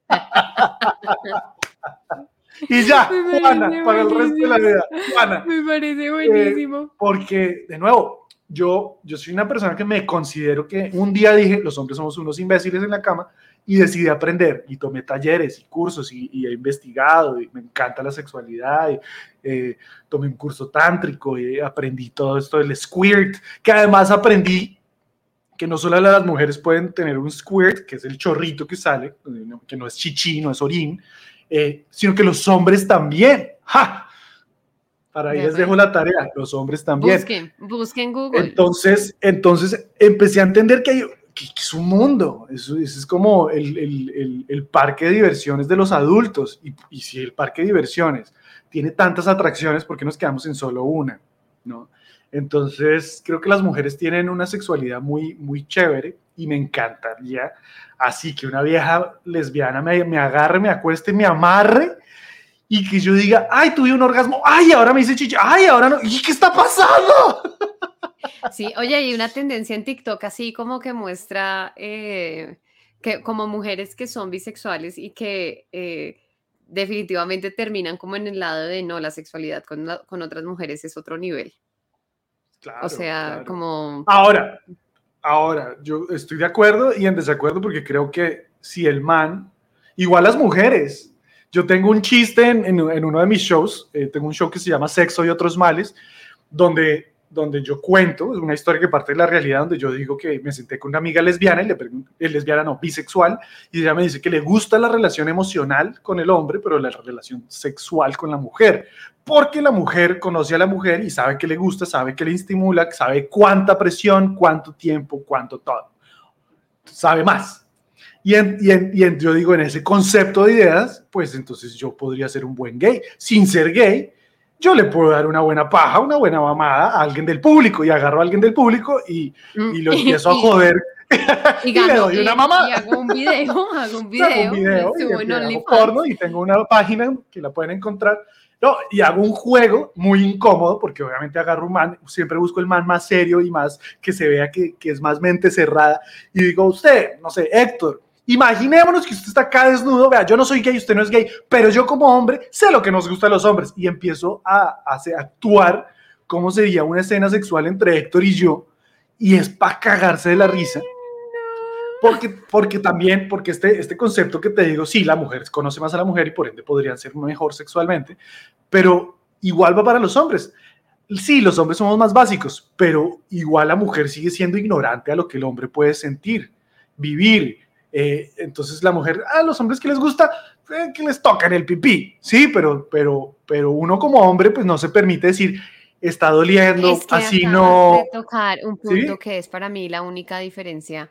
y ya, Juana, para el resto de la vida. Juana, Me parece buenísimo. porque, de nuevo, yo, yo soy una persona que me considero que un día dije, los hombres somos unos imbéciles en la cama, y decidí aprender, y tomé talleres y cursos, y, he investigado, y me encanta la sexualidad, y eh, tomé un curso tántrico, y aprendí todo esto del squirt, que además aprendí que no solo las mujeres pueden tener un squirt, que es el chorrito que sale, que no es chichi, no es orín, eh, sino que los hombres también. ¡Ja! Para ahí les dejo la tarea, los hombres también. Busquen, busquen Google. Entonces, entonces empecé a entender que, hay, que, es un mundo, eso, es como el, el, el, parque de diversiones de los adultos. Y, y, si el parque de diversiones tiene tantas atracciones, ¿por qué nos quedamos en solo una? ¿no? Entonces, creo que las mujeres tienen una sexualidad muy, muy chévere y me encantaría así que una vieja lesbiana me, me agarre, me acueste, me amarre y que yo diga, ay, tuve un orgasmo, ay, ahora me hice chicha, ay, ahora no, ¿y qué está pasando? Sí, oye, hay una tendencia en TikTok así como que muestra eh, que como mujeres que son bisexuales y que eh, definitivamente terminan como en el lado de no, la sexualidad con, con otras mujeres es otro nivel. Claro, o sea, como... Ahora, ahora, yo estoy de acuerdo y en desacuerdo porque creo que si el man, igual las mujeres, yo tengo un chiste en, uno de mis shows, eh, tengo un show que se llama Sexo y otros males, donde, donde yo cuento, es una historia que parte de la realidad, donde yo digo que me senté con una amiga lesbiana, y le pregunto, es lesbiana no, bisexual, y ella me dice que le gusta la relación emocional con el hombre, pero la relación sexual con la mujer, porque la mujer conoce a la mujer y sabe que le gusta, sabe que le estimula, sabe cuánta presión, cuánto tiempo, cuánto todo. Sabe más. Y, y, yo digo, en ese concepto de ideas, pues entonces yo podría ser un buen gay. Sin ser gay, yo le puedo dar una buena paja, una buena mamada a alguien del público y agarro a alguien del público y, y lo empiezo a joder. Y, le doy una mamada. Y hago un video, hago un video. Hago un video y, hago porno y tengo una página que la pueden encontrar. No, y hago un juego muy incómodo porque obviamente agarro un man, siempre busco el man más serio y más que se vea que, que es más mente cerrada y digo, usted, no sé, Héctor, Imaginémonos que usted está acá desnudo, vea, yo no soy gay, usted no es gay, pero yo como hombre sé lo que nos gusta a los hombres y empiezo a, actuar como sería una escena sexual entre Héctor y yo y es para cagarse de la risa. Porque, porque también, porque este, este concepto que te digo, sí, la mujer conoce más a la mujer y por ende podrían ser mejor sexualmente, pero igual va para los hombres. Sí, los hombres somos más básicos, pero igual la mujer sigue siendo ignorante a lo que el hombre puede sentir, vivir, eh, entonces la mujer, a los hombres que les gusta, eh, que les tocan el pipí, sí, pero, pero, pero uno como hombre pues no se permite decir, está doliendo, así no. De tocar un punto que es para mí la única diferencia,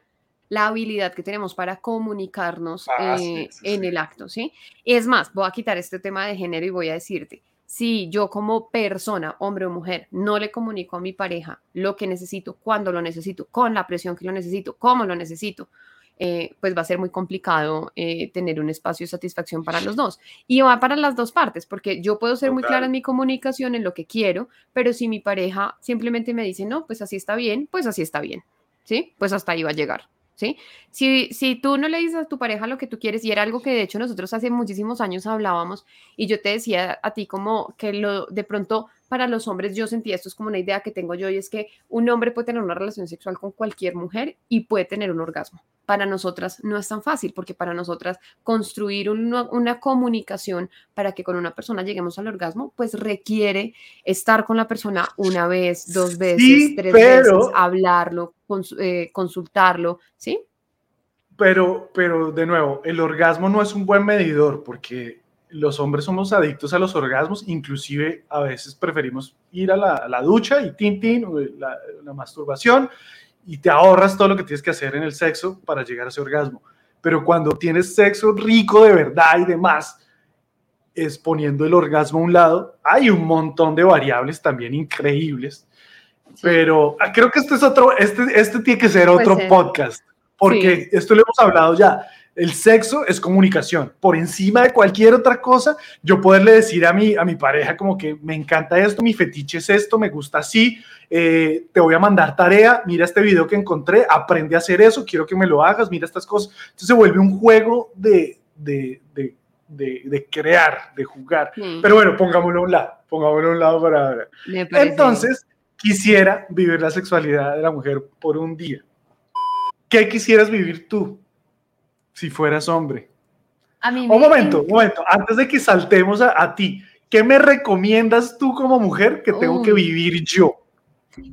la habilidad que tenemos para comunicarnos ah, eh, en el acto, ¿sí? Es más, voy a quitar este tema de género y voy a decirte, si yo como persona, hombre o mujer, no le comunico a mi pareja lo que necesito, cuando lo necesito, con la presión que lo necesito, cómo lo necesito, eh, pues va a ser muy complicado eh, tener un espacio de satisfacción para los dos. Y va para las dos partes, porque yo puedo ser muy clara en mi comunicación, en lo que quiero, pero si mi pareja simplemente me dice, no, pues así está bien, pues así está bien, ¿sí? Pues hasta ahí va a llegar. ¿Sí? Si, si tú no le dices a tu pareja lo que tú quieres, y era algo que de hecho nosotros hace muchísimos años hablábamos, y yo te decía a ti como que lo de pronto para los hombres yo sentía esto es como una idea que tengo yo y es que un hombre puede tener una relación sexual con cualquier mujer y puede tener un orgasmo. Para nosotras no es tan fácil porque para nosotras construir una, comunicación para que con una persona lleguemos al orgasmo pues requiere estar con la persona una vez, dos veces, tres veces, hablarlo, eh, consultarlo, ¿sí? Pero, pero de nuevo, el orgasmo no es un buen medidor porque los hombres somos adictos a los orgasmos, inclusive a veces preferimos ir a la, ducha y tin, tin, la, la, masturbación, y te ahorras todo lo que tienes que hacer en el sexo para llegar a ese orgasmo. Pero cuando tienes sexo rico de verdad y demás, es poniendo el orgasmo a un lado, hay un montón de variables también increíbles. Pero ah, creo que este es otro, este, este tiene que ser otro podcast, porque esto lo hemos hablado ya el sexo es comunicación. Por encima de cualquier otra cosa, yo poderle decir a mi, a mi pareja como que me encanta esto, mi fetiche es esto, me gusta así, eh, te voy a mandar tarea, mira este video que encontré, aprende a hacer eso, quiero que me lo hagas, mira estas cosas. Entonces se vuelve un juego de, de, de, de, crear, de jugar. Pero bueno, pongámoslo a un lado, pongámoslo a un lado para ahora. Entonces, quisiera vivir la sexualidad de la mujer por un día. ¿Qué quisieras vivir tú? Si fueras hombre? un momento, un momento, antes de que saltemos a, ti, ¿qué me recomiendas tú como mujer que tengo que vivir yo?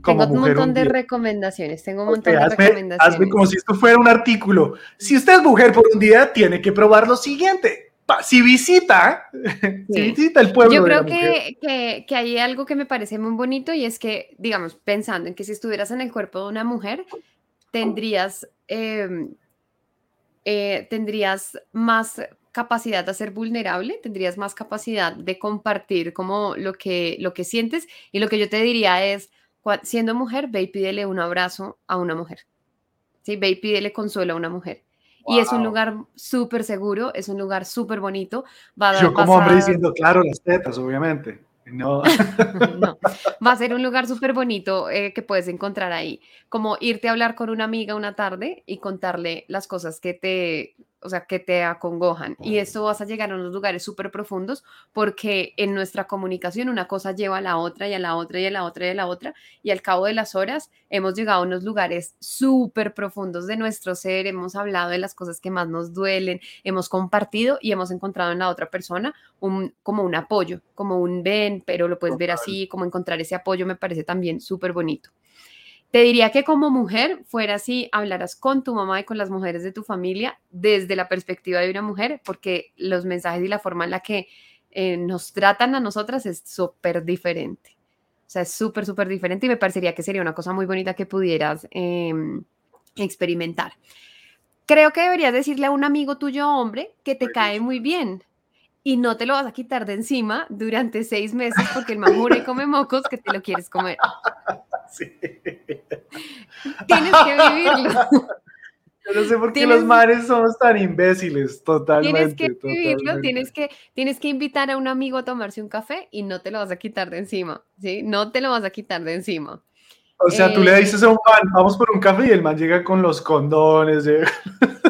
Tengo un mujer montón de día. recomendaciones, tengo un montón de hazme, recomendaciones. hazme como si esto fuera un artículo. Si usted es mujer por un día, tiene que probar lo siguiente. Si visita, si Sí. visita el pueblo Yo de creo que, que, que hay algo que me parece muy bonito y es que, digamos, pensando en que si estuvieras en el cuerpo de una mujer, tendrías, em, eh, tendrías más capacidad de ser vulnerable, tendrías más capacidad de compartir como lo que, lo que sientes y lo que yo te diría es, siendo mujer, ve y pídele un abrazo a una mujer. Sí, ve y pídele consuelo a una mujer. Y es un lugar súper seguro, es un lugar súper bonito. Va Yo como hombre a- diciendo, claro, las tetas, obviamente. No. no, va a ser un lugar súper bonito eh, que puedes encontrar ahí. Como irte a hablar con una amiga una tarde y contarle las cosas que te, o sea, que te acongojan. Y esto vas a llegar a unos lugares súper profundos porque en nuestra comunicación una cosa lleva a la otra y a la otra y a la otra y a la otra. Y al cabo de las horas hemos llegado a unos lugares súper profundos de nuestro ser, hemos hablado de las cosas que más nos duelen, hemos compartido y hemos encontrado en la otra persona un, como un apoyo, como un ven, pero lo puedes ver así, como encontrar ese apoyo me parece también súper bonito. Te diría que como mujer fuera así, hablaras con tu mamá y con las mujeres de tu familia desde la perspectiva de una mujer, porque los mensajes y la forma en la que eh, nos tratan a nosotras es súper diferente. O sea, es súper, súper diferente y me parecería que sería una cosa muy bonita que pudieras em, experimentar. Creo que deberías decirle a un amigo tuyo hombre que te cae muy bien y no te lo vas a quitar de encima durante seis meses porque el y come mocos que te lo quieres comer. Sí. Tienes que vivirlo. Yo no sé por qué Tienes- los mares somos tan imbéciles, totalmente. Tienes que vivirlo, totalmente. tienes que, tienes que invitar a un amigo a tomarse un café y no te lo vas a quitar de encima, ¿sí? No te lo vas a quitar de encima. O sea, tú le eh, dices a un man, vamos por un café y el man llega con los condones.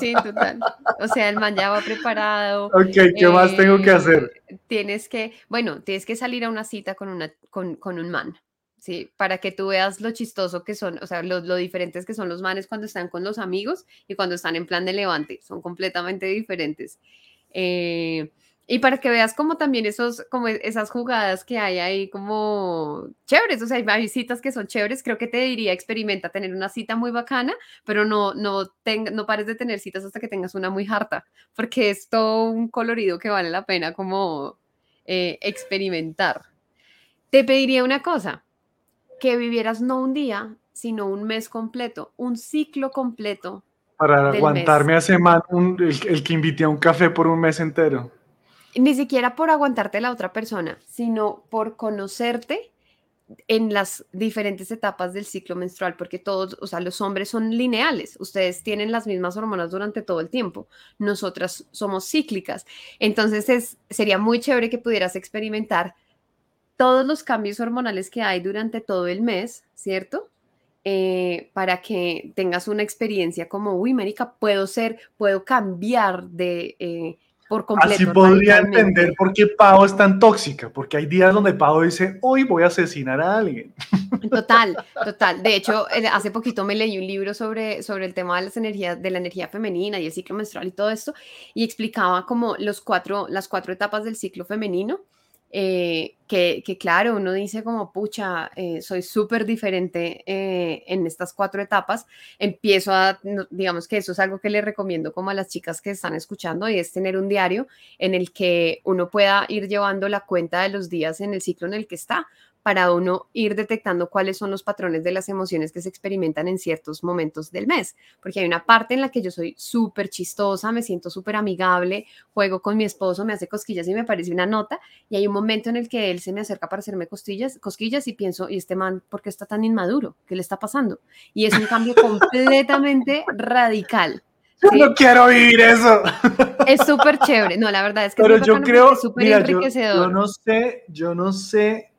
Sí, total. O sea, el man ya va preparado. Ok, ¿qué más tengo que eh, hacer? Tienes que, bueno, tienes que salir a una cita con, una, con, con un man, ¿sí? Para que tú veas lo chistoso que son, o sea, lo, lo diferentes que son los manes cuando están con los amigos y cuando están en plan de levante. Son completamente diferentes. Eh, y para que veas como también esos, como e- esas jugadas que hay ahí como chéveres, o sea, hay- citas que son chéveres, creo que te diría, experimenta tener una cita muy bacana, pero no, no, tenga- no pares de tener citas hasta que tengas una muy harta, porque es todo un colorido que vale la pena como eh, experimentar. Te pediría una cosa, que vivieras no un día, sino un mes completo, un ciclo completo. Para aguantarme a man, un- el, el que invité a un café por un mes entero. Ni siquiera por aguantarte la otra persona, sino por conocerte en las diferentes etapas del ciclo menstrual, porque todos, o sea, los hombres son lineales, ustedes tienen las mismas hormonas durante todo el tiempo, nosotras somos cíclicas, entonces es, sería muy chévere que pudieras experimentar todos los cambios hormonales que hay durante todo el mes, ¿cierto? Eh, para que tengas una experiencia como, uy, Marica, puedo ser, puedo cambiar de... eh, por completo. Así podría entender por qué Pau es tan tóxica, porque hay días donde Pau dice, hoy voy a asesinar a alguien. Total, total. De hecho, hace poquito me leí un libro sobre, sobre el tema de las energías, de la energía femenina y el ciclo menstrual y todo esto, y explicaba como los cuatro, las cuatro etapas del ciclo femenino, eh, que, claro, uno dice como, pucha, eh, soy súper diferente eh, en estas cuatro etapas. Empiezo a, digamos que eso es algo que le recomiendo como a las chicas que están escuchando, y es tener un diario en el que uno pueda ir llevando la cuenta de los días en el ciclo en el que está para uno ir detectando cuáles son los patrones de las emociones que se experimentan en ciertos momentos del mes. Porque hay una parte en la que yo soy súper chistosa, me siento súper amigable, juego con mi esposo, me hace cosquillas y me parece una nota. Y hay un momento en el que él se me acerca para hacerme costillas, cosquillas y pienso, ¿y este man por qué está tan inmaduro? ¿Qué le está pasando? Y es un cambio completamente radical. Yo ¿sí? no quiero vivir eso. Es súper chévere. No, la verdad es que Pero es yo creo, súper yo, enriquecedor. yo no sé, yo no sé,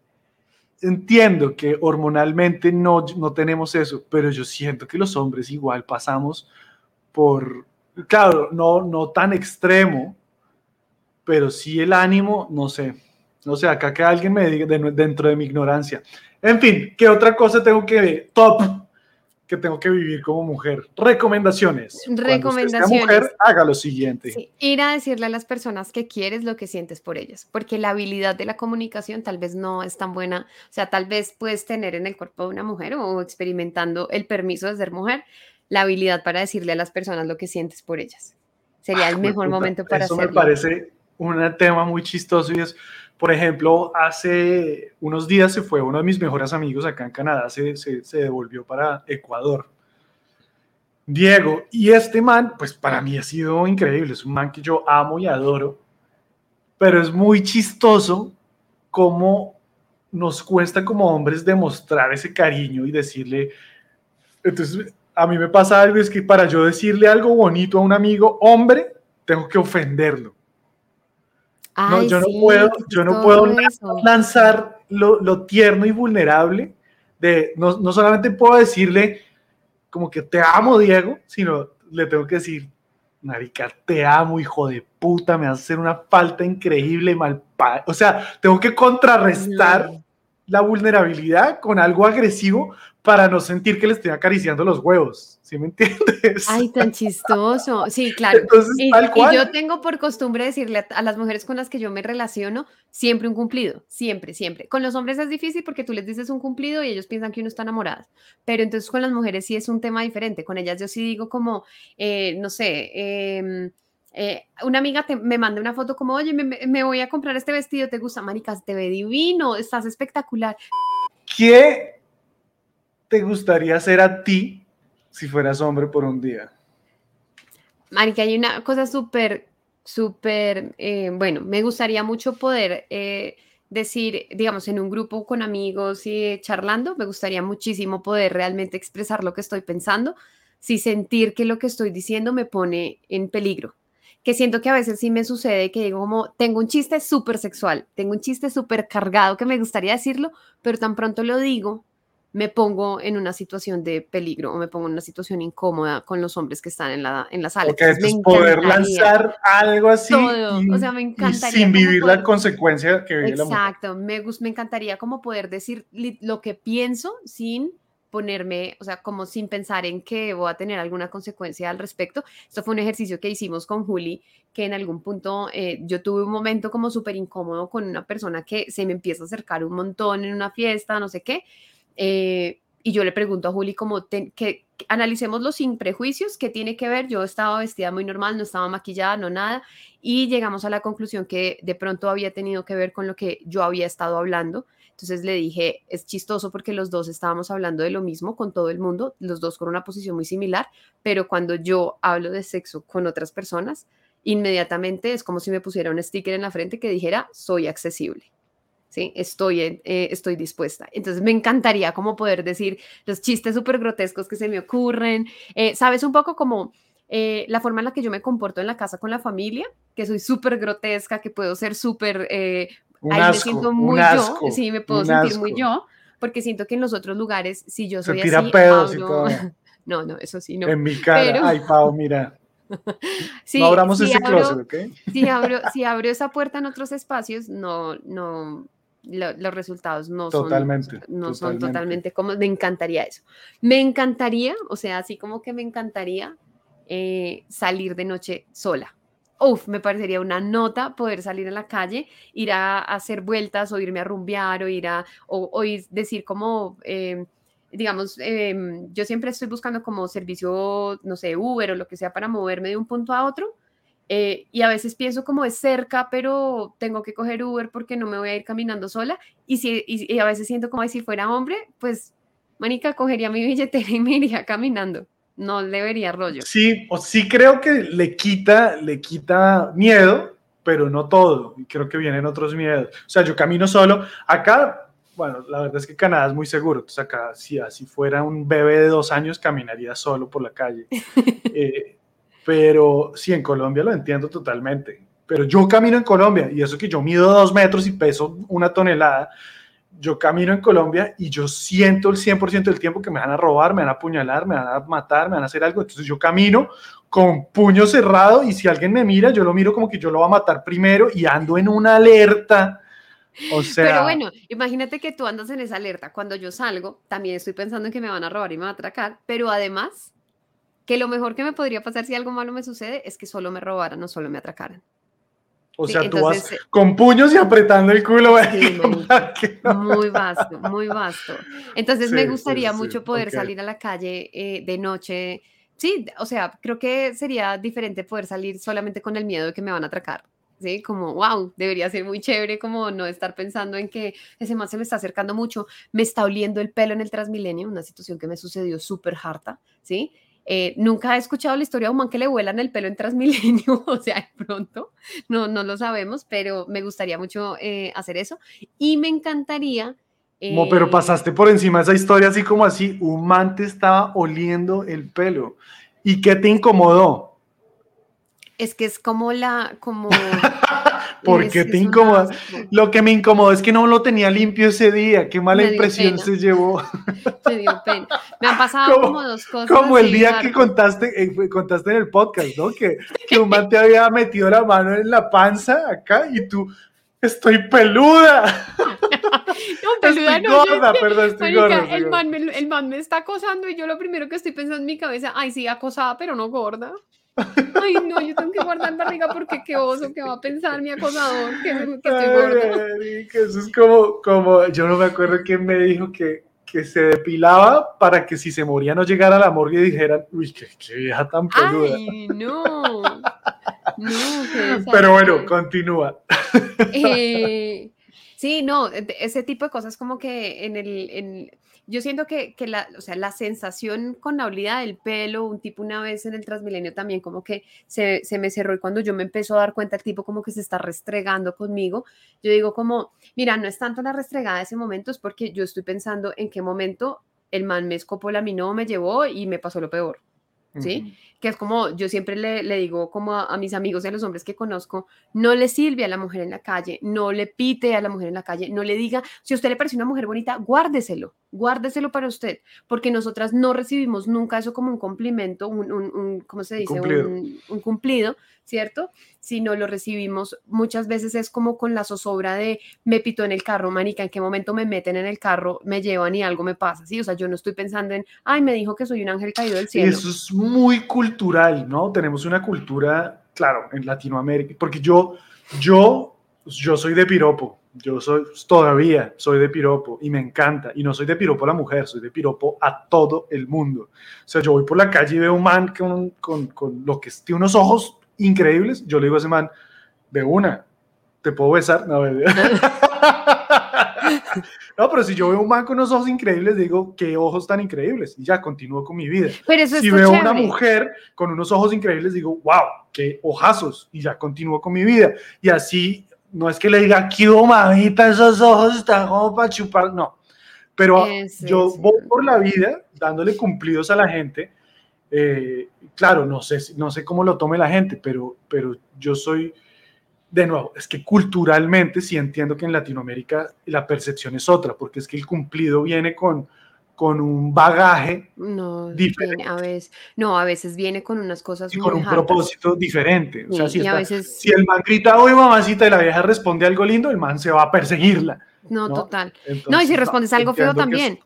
entiendo que hormonalmente no, no tenemos eso, pero yo siento que los hombres igual pasamos por, claro, no, no tan extremo, pero sí el ánimo, no sé, no sé, acá que alguien me diga de- dentro de mi ignorancia. En fin, ¿qué otra cosa tengo que ver? Top. Que tengo que vivir como mujer. Recomendaciones. Cuando usted sea Recomendaciones. mujer, haga lo siguiente. Sí, ir a decirle a las personas que quieres lo que sientes por ellas, porque la habilidad de la comunicación tal vez no es tan buena, o sea, tal vez puedes tener en el cuerpo de una mujer o experimentando el permiso de ser mujer, la habilidad para decirle a las personas lo que sientes por ellas. Sería el Ah, mejor momento para Eso me hacerlo. parece un tema muy chistoso y es, por ejemplo, hace unos días se fue uno de mis mejores amigos acá en Canadá, se, se, devolvió para Ecuador. Diego, y este man, pues para mí ha sido increíble, es un man que yo amo y adoro, pero es muy chistoso cómo nos cuesta como hombres demostrar ese cariño y decirle, entonces a mí me pasa algo, es que para yo decirle algo bonito a un amigo hombre, tengo que ofenderlo. No, yo no puedo, yo no puedo eso. lanzar lo, lo tierno y vulnerable de, no, no solamente puedo decirle como que te amo, Diego, sino le tengo que decir, marica, te amo, hijo de puta, me vas a hacer una falta increíble, mal pa-". O sea, tengo que contrarrestar No. la vulnerabilidad con algo agresivo para no sentir que le estoy acariciando los huevos, ¿sí me entiendes? Ay, tan chistoso. Sí, claro. Entonces, Y, tal y cual. yo tengo por costumbre decirle a, a las mujeres con las que yo me relaciono siempre un cumplido, siempre, siempre. Con los hombres es difícil porque tú les dices un cumplido y ellos piensan que uno está enamorada, pero entonces con las mujeres sí es un tema diferente. Con ellas yo sí digo como, eh, no sé, em, eh, una amiga te- me manda una foto como, oye, me- me voy a comprar este vestido, ¿te gusta? Maricas, te ve divino, estás espectacular. ¿Qué te gustaría hacer a ti si fueras hombre por un día? Marica, hay una cosa súper, súper, eh, bueno, me gustaría mucho poder eh, decir, digamos, en un grupo con amigos y charlando, me gustaría muchísimo poder realmente expresar lo que estoy pensando, sin sentir que lo que estoy diciendo me pone en peligro. Que siento que a veces sí me sucede que digo como, tengo un chiste súper sexual, tengo un chiste súper cargado que me gustaría decirlo, pero tan pronto lo digo, me pongo en una situación de peligro o me pongo en una situación incómoda con los hombres que están en la, en la sala. Porque Entonces, es poder lanzar algo así Todo, y, o sea, me encantaría sin vivir poder- la consecuencia que vive la mujer. Exacto, me, me encantaría como poder decir lo que pienso sin ponerme, o sea, como sin pensar en que voy a tener alguna consecuencia al respecto. Esto fue un ejercicio que hicimos con Juli, que en algún punto eh, yo tuve un momento como súper incómodo con una persona que se me empieza a acercar un montón en una fiesta, no sé qué, eh, y yo le pregunto a Juli como ten- que, que analicémoslo sin prejuicios, ¿qué tiene que ver? Yo estaba vestida muy normal, no estaba maquillada, no nada, y llegamos a la conclusión que de pronto había tenido que ver con lo que yo había estado hablando. Entonces le dije, es chistoso porque los dos estábamos hablando de lo mismo con todo el mundo, los dos con una posición muy similar, pero cuando yo hablo de sexo con otras personas, inmediatamente es como si me pusiera un sticker en la frente que dijera, soy accesible. ¿Sí? Estoy, eh, estoy dispuesta. Entonces me encantaría como poder decir los chistes súper grotescos que se me ocurren. Eh, ¿Sabes? Un poco como eh, la forma en la que yo me comporto en la casa con la familia, que soy súper grotesca, que puedo ser súper... eh, ahí me asco, siento un muy asco, yo, sí, me puedo sentir muy asco. yo, porque siento que en los otros lugares, si yo Se soy tira así, pedos y hablo- todo. No, no, eso sí, no. En mi cara. pero- Ay, Pau, mira. Sí, no abramos si ese abro- closet, ¿ok? si abro, si abro esa puerta en otros espacios, no, no, lo- los resultados no Totalmente, son, no son totalmente. totalmente como, me encantaría eso. Me encantaría, o sea, así como que me encantaría eh, salir de noche sola. Uf, me parecería una nota poder salir a la calle, ir a, a hacer vueltas o irme a rumbear o ir a, o, o ir- decir como, eh, digamos, em, yo siempre estoy buscando como servicio, no sé, Uber o lo que sea para moverme de un punto a otro. Eh, y a veces pienso como es cerca, pero tengo que coger Uber porque no me voy a ir caminando sola. Y, si, y, y a veces siento como "Ay, si fuera hombre, pues, manica, cogería mi billetera y me iría caminando. No le vería rollo. Sí, o sí creo que le quita, le quita miedo, pero no todo. Y creo que vienen otros miedos. O sea, yo camino solo. Acá, bueno, la verdad es que Canadá es muy seguro. Entonces acá, si así fuera un bebé de dos años, caminaría solo por la calle. Eh, pero sí, en Colombia lo entiendo totalmente. Pero yo camino en Colombia y eso que yo mido dos metros y peso una tonelada. Yo camino en Colombia y yo siento el 100% del tiempo que me van a robar, me van a apuñalar, me van a matar, me van a hacer algo. Entonces yo camino con puño cerrado y si alguien me mira, yo lo miro como que yo lo voy a matar primero y ando en una alerta O sea, Pero bueno, imagínate que tú andas en esa alerta. Cuando yo salgo, también estoy pensando en que me van a robar y me van a atracar, pero además, que lo mejor que me podría pasar si algo malo me sucede es que solo me robaran o solo me atracaran. o sí, sea, tú entonces, vas eh, con puños y apretando el culo. Sí, no- Muy vasto, muy vasto. Entonces Sí, me sí, gustaría sí, mucho poder ok. salir a la calle eh, de noche. Sí, o sea, creo que sería diferente poder salir solamente con el miedo de que me van a atracar. Sí, como, wow, debería ser muy chévere como no estar pensando en que ese man se me está acercando mucho, me está oliendo el pelo en el Transmilenio, una situación que me sucedió súper harta, ¿sí? Eh, nunca he escuchado la historia de un man que le vuelan el pelo en Transmilenio, o sea, de pronto, no, no lo sabemos, pero me gustaría mucho eh, hacer eso y me encantaría... Como, pero eh, pasaste por encima de esa historia así como así, un man te estaba oliendo el pelo. ¿Y qué te incomodó? Es que es como la, como... ¿Por qué te incomoda? Lo que me incomodó es que no lo tenía limpio ese día. Qué mala impresión pena. se llevó. Me dio pena. Me han pasado Como- como dos cosas. Como el día que contaste, eh, contaste en el podcast, ¿no? Que, que un man te había metido la mano en la panza acá y tú, estoy peluda. No, peluda estoy no, gorda, perdón, estoy marica, gorda. estoy el, gorda. man me, el man me está acosando y yo lo primero que estoy pensando en mi cabeza, ay, sí, acosada, pero no gorda. Ay, no, yo tengo que guardar barriga porque qué oso, qué va a pensar mi acosador, que, que estoy gorda. marica, eso es como, como, yo no me acuerdo quién me dijo que, que se depilaba para que si se moría no llegara a la morgue y dijeran, uy, qué, qué vieja tan peluda. Ay, no. Pero bueno, continúa. Eh, sí, no, ese tipo de cosas como que en el, en, yo siento que, que la, o sea, la sensación con la olida del pelo, un tipo una vez en el Transmilenio también como que se, se me cerró y cuando yo me empezó a dar cuenta el tipo como que se está restregando conmigo, yo digo como, mira, no es tanto la restregada de ese momento, es porque yo estoy pensando en qué momento el man me escopó la no me llevó y me pasó lo peor. ¿sí? Que es como, yo siempre le, le digo como a, a mis amigos y a los hombres que conozco, no le sirve a la mujer en la calle, no le pite a la mujer en la calle, no le diga, si a usted le parece una mujer bonita, guárdeselo, guárdeselo para usted, porque nosotras no recibimos nunca eso como un complimento, un, un, un- ¿cómo se dice? cumplido. Un, un cumplido, ¿cierto? Sino lo recibimos muchas veces es como con la zozobra de me pitó en el carro, manica, en qué momento me meten en el carro, me llevan y algo me pasa, ¿sí? O sea, yo no estoy pensando en, ay, me dijo que soy un ángel caído del cielo. Eso es muy cultural, ¿no? Tenemos una cultura, claro, en Latinoamérica, porque yo, yo, yo soy de piropo, yo soy, todavía soy de piropo y me encanta, y no soy de piropo a la mujer, soy de piropo a todo el mundo. O sea, yo voy por la calle y veo un man con, con, con lo que tiene unos ojos increíbles, yo le digo a ese man, de una, ¿te puedo besar? No. No, pero si yo veo un man con unos ojos increíbles, digo, qué ojos tan increíbles, y ya continúo con mi vida Pero eso si veo una chévere. mujer con unos ojos increíbles, digo, wow, qué ojazos, y ya continúo con mi vida. Y así, no es que le diga, qué mamita, esos ojos están como para chupar, no. Pero Eso, yo eso. voy por la vida dándole cumplidos a la gente. eh, claro, no sé, no sé cómo lo tome la gente, pero, pero yo soy, de nuevo, es que culturalmente sí entiendo que en Latinoamérica la percepción es otra, porque es que el cumplido viene con, con un bagaje No, diferente. viene a veces, no, a veces viene con unas cosas y muy con un hartas. propósito diferente. O sea, si, y a veces, si el man grita, oye mamacita, y la vieja responde algo lindo, el man se va a perseguirla. no, ¿no? total. Entonces, No, y si respondes algo feo también.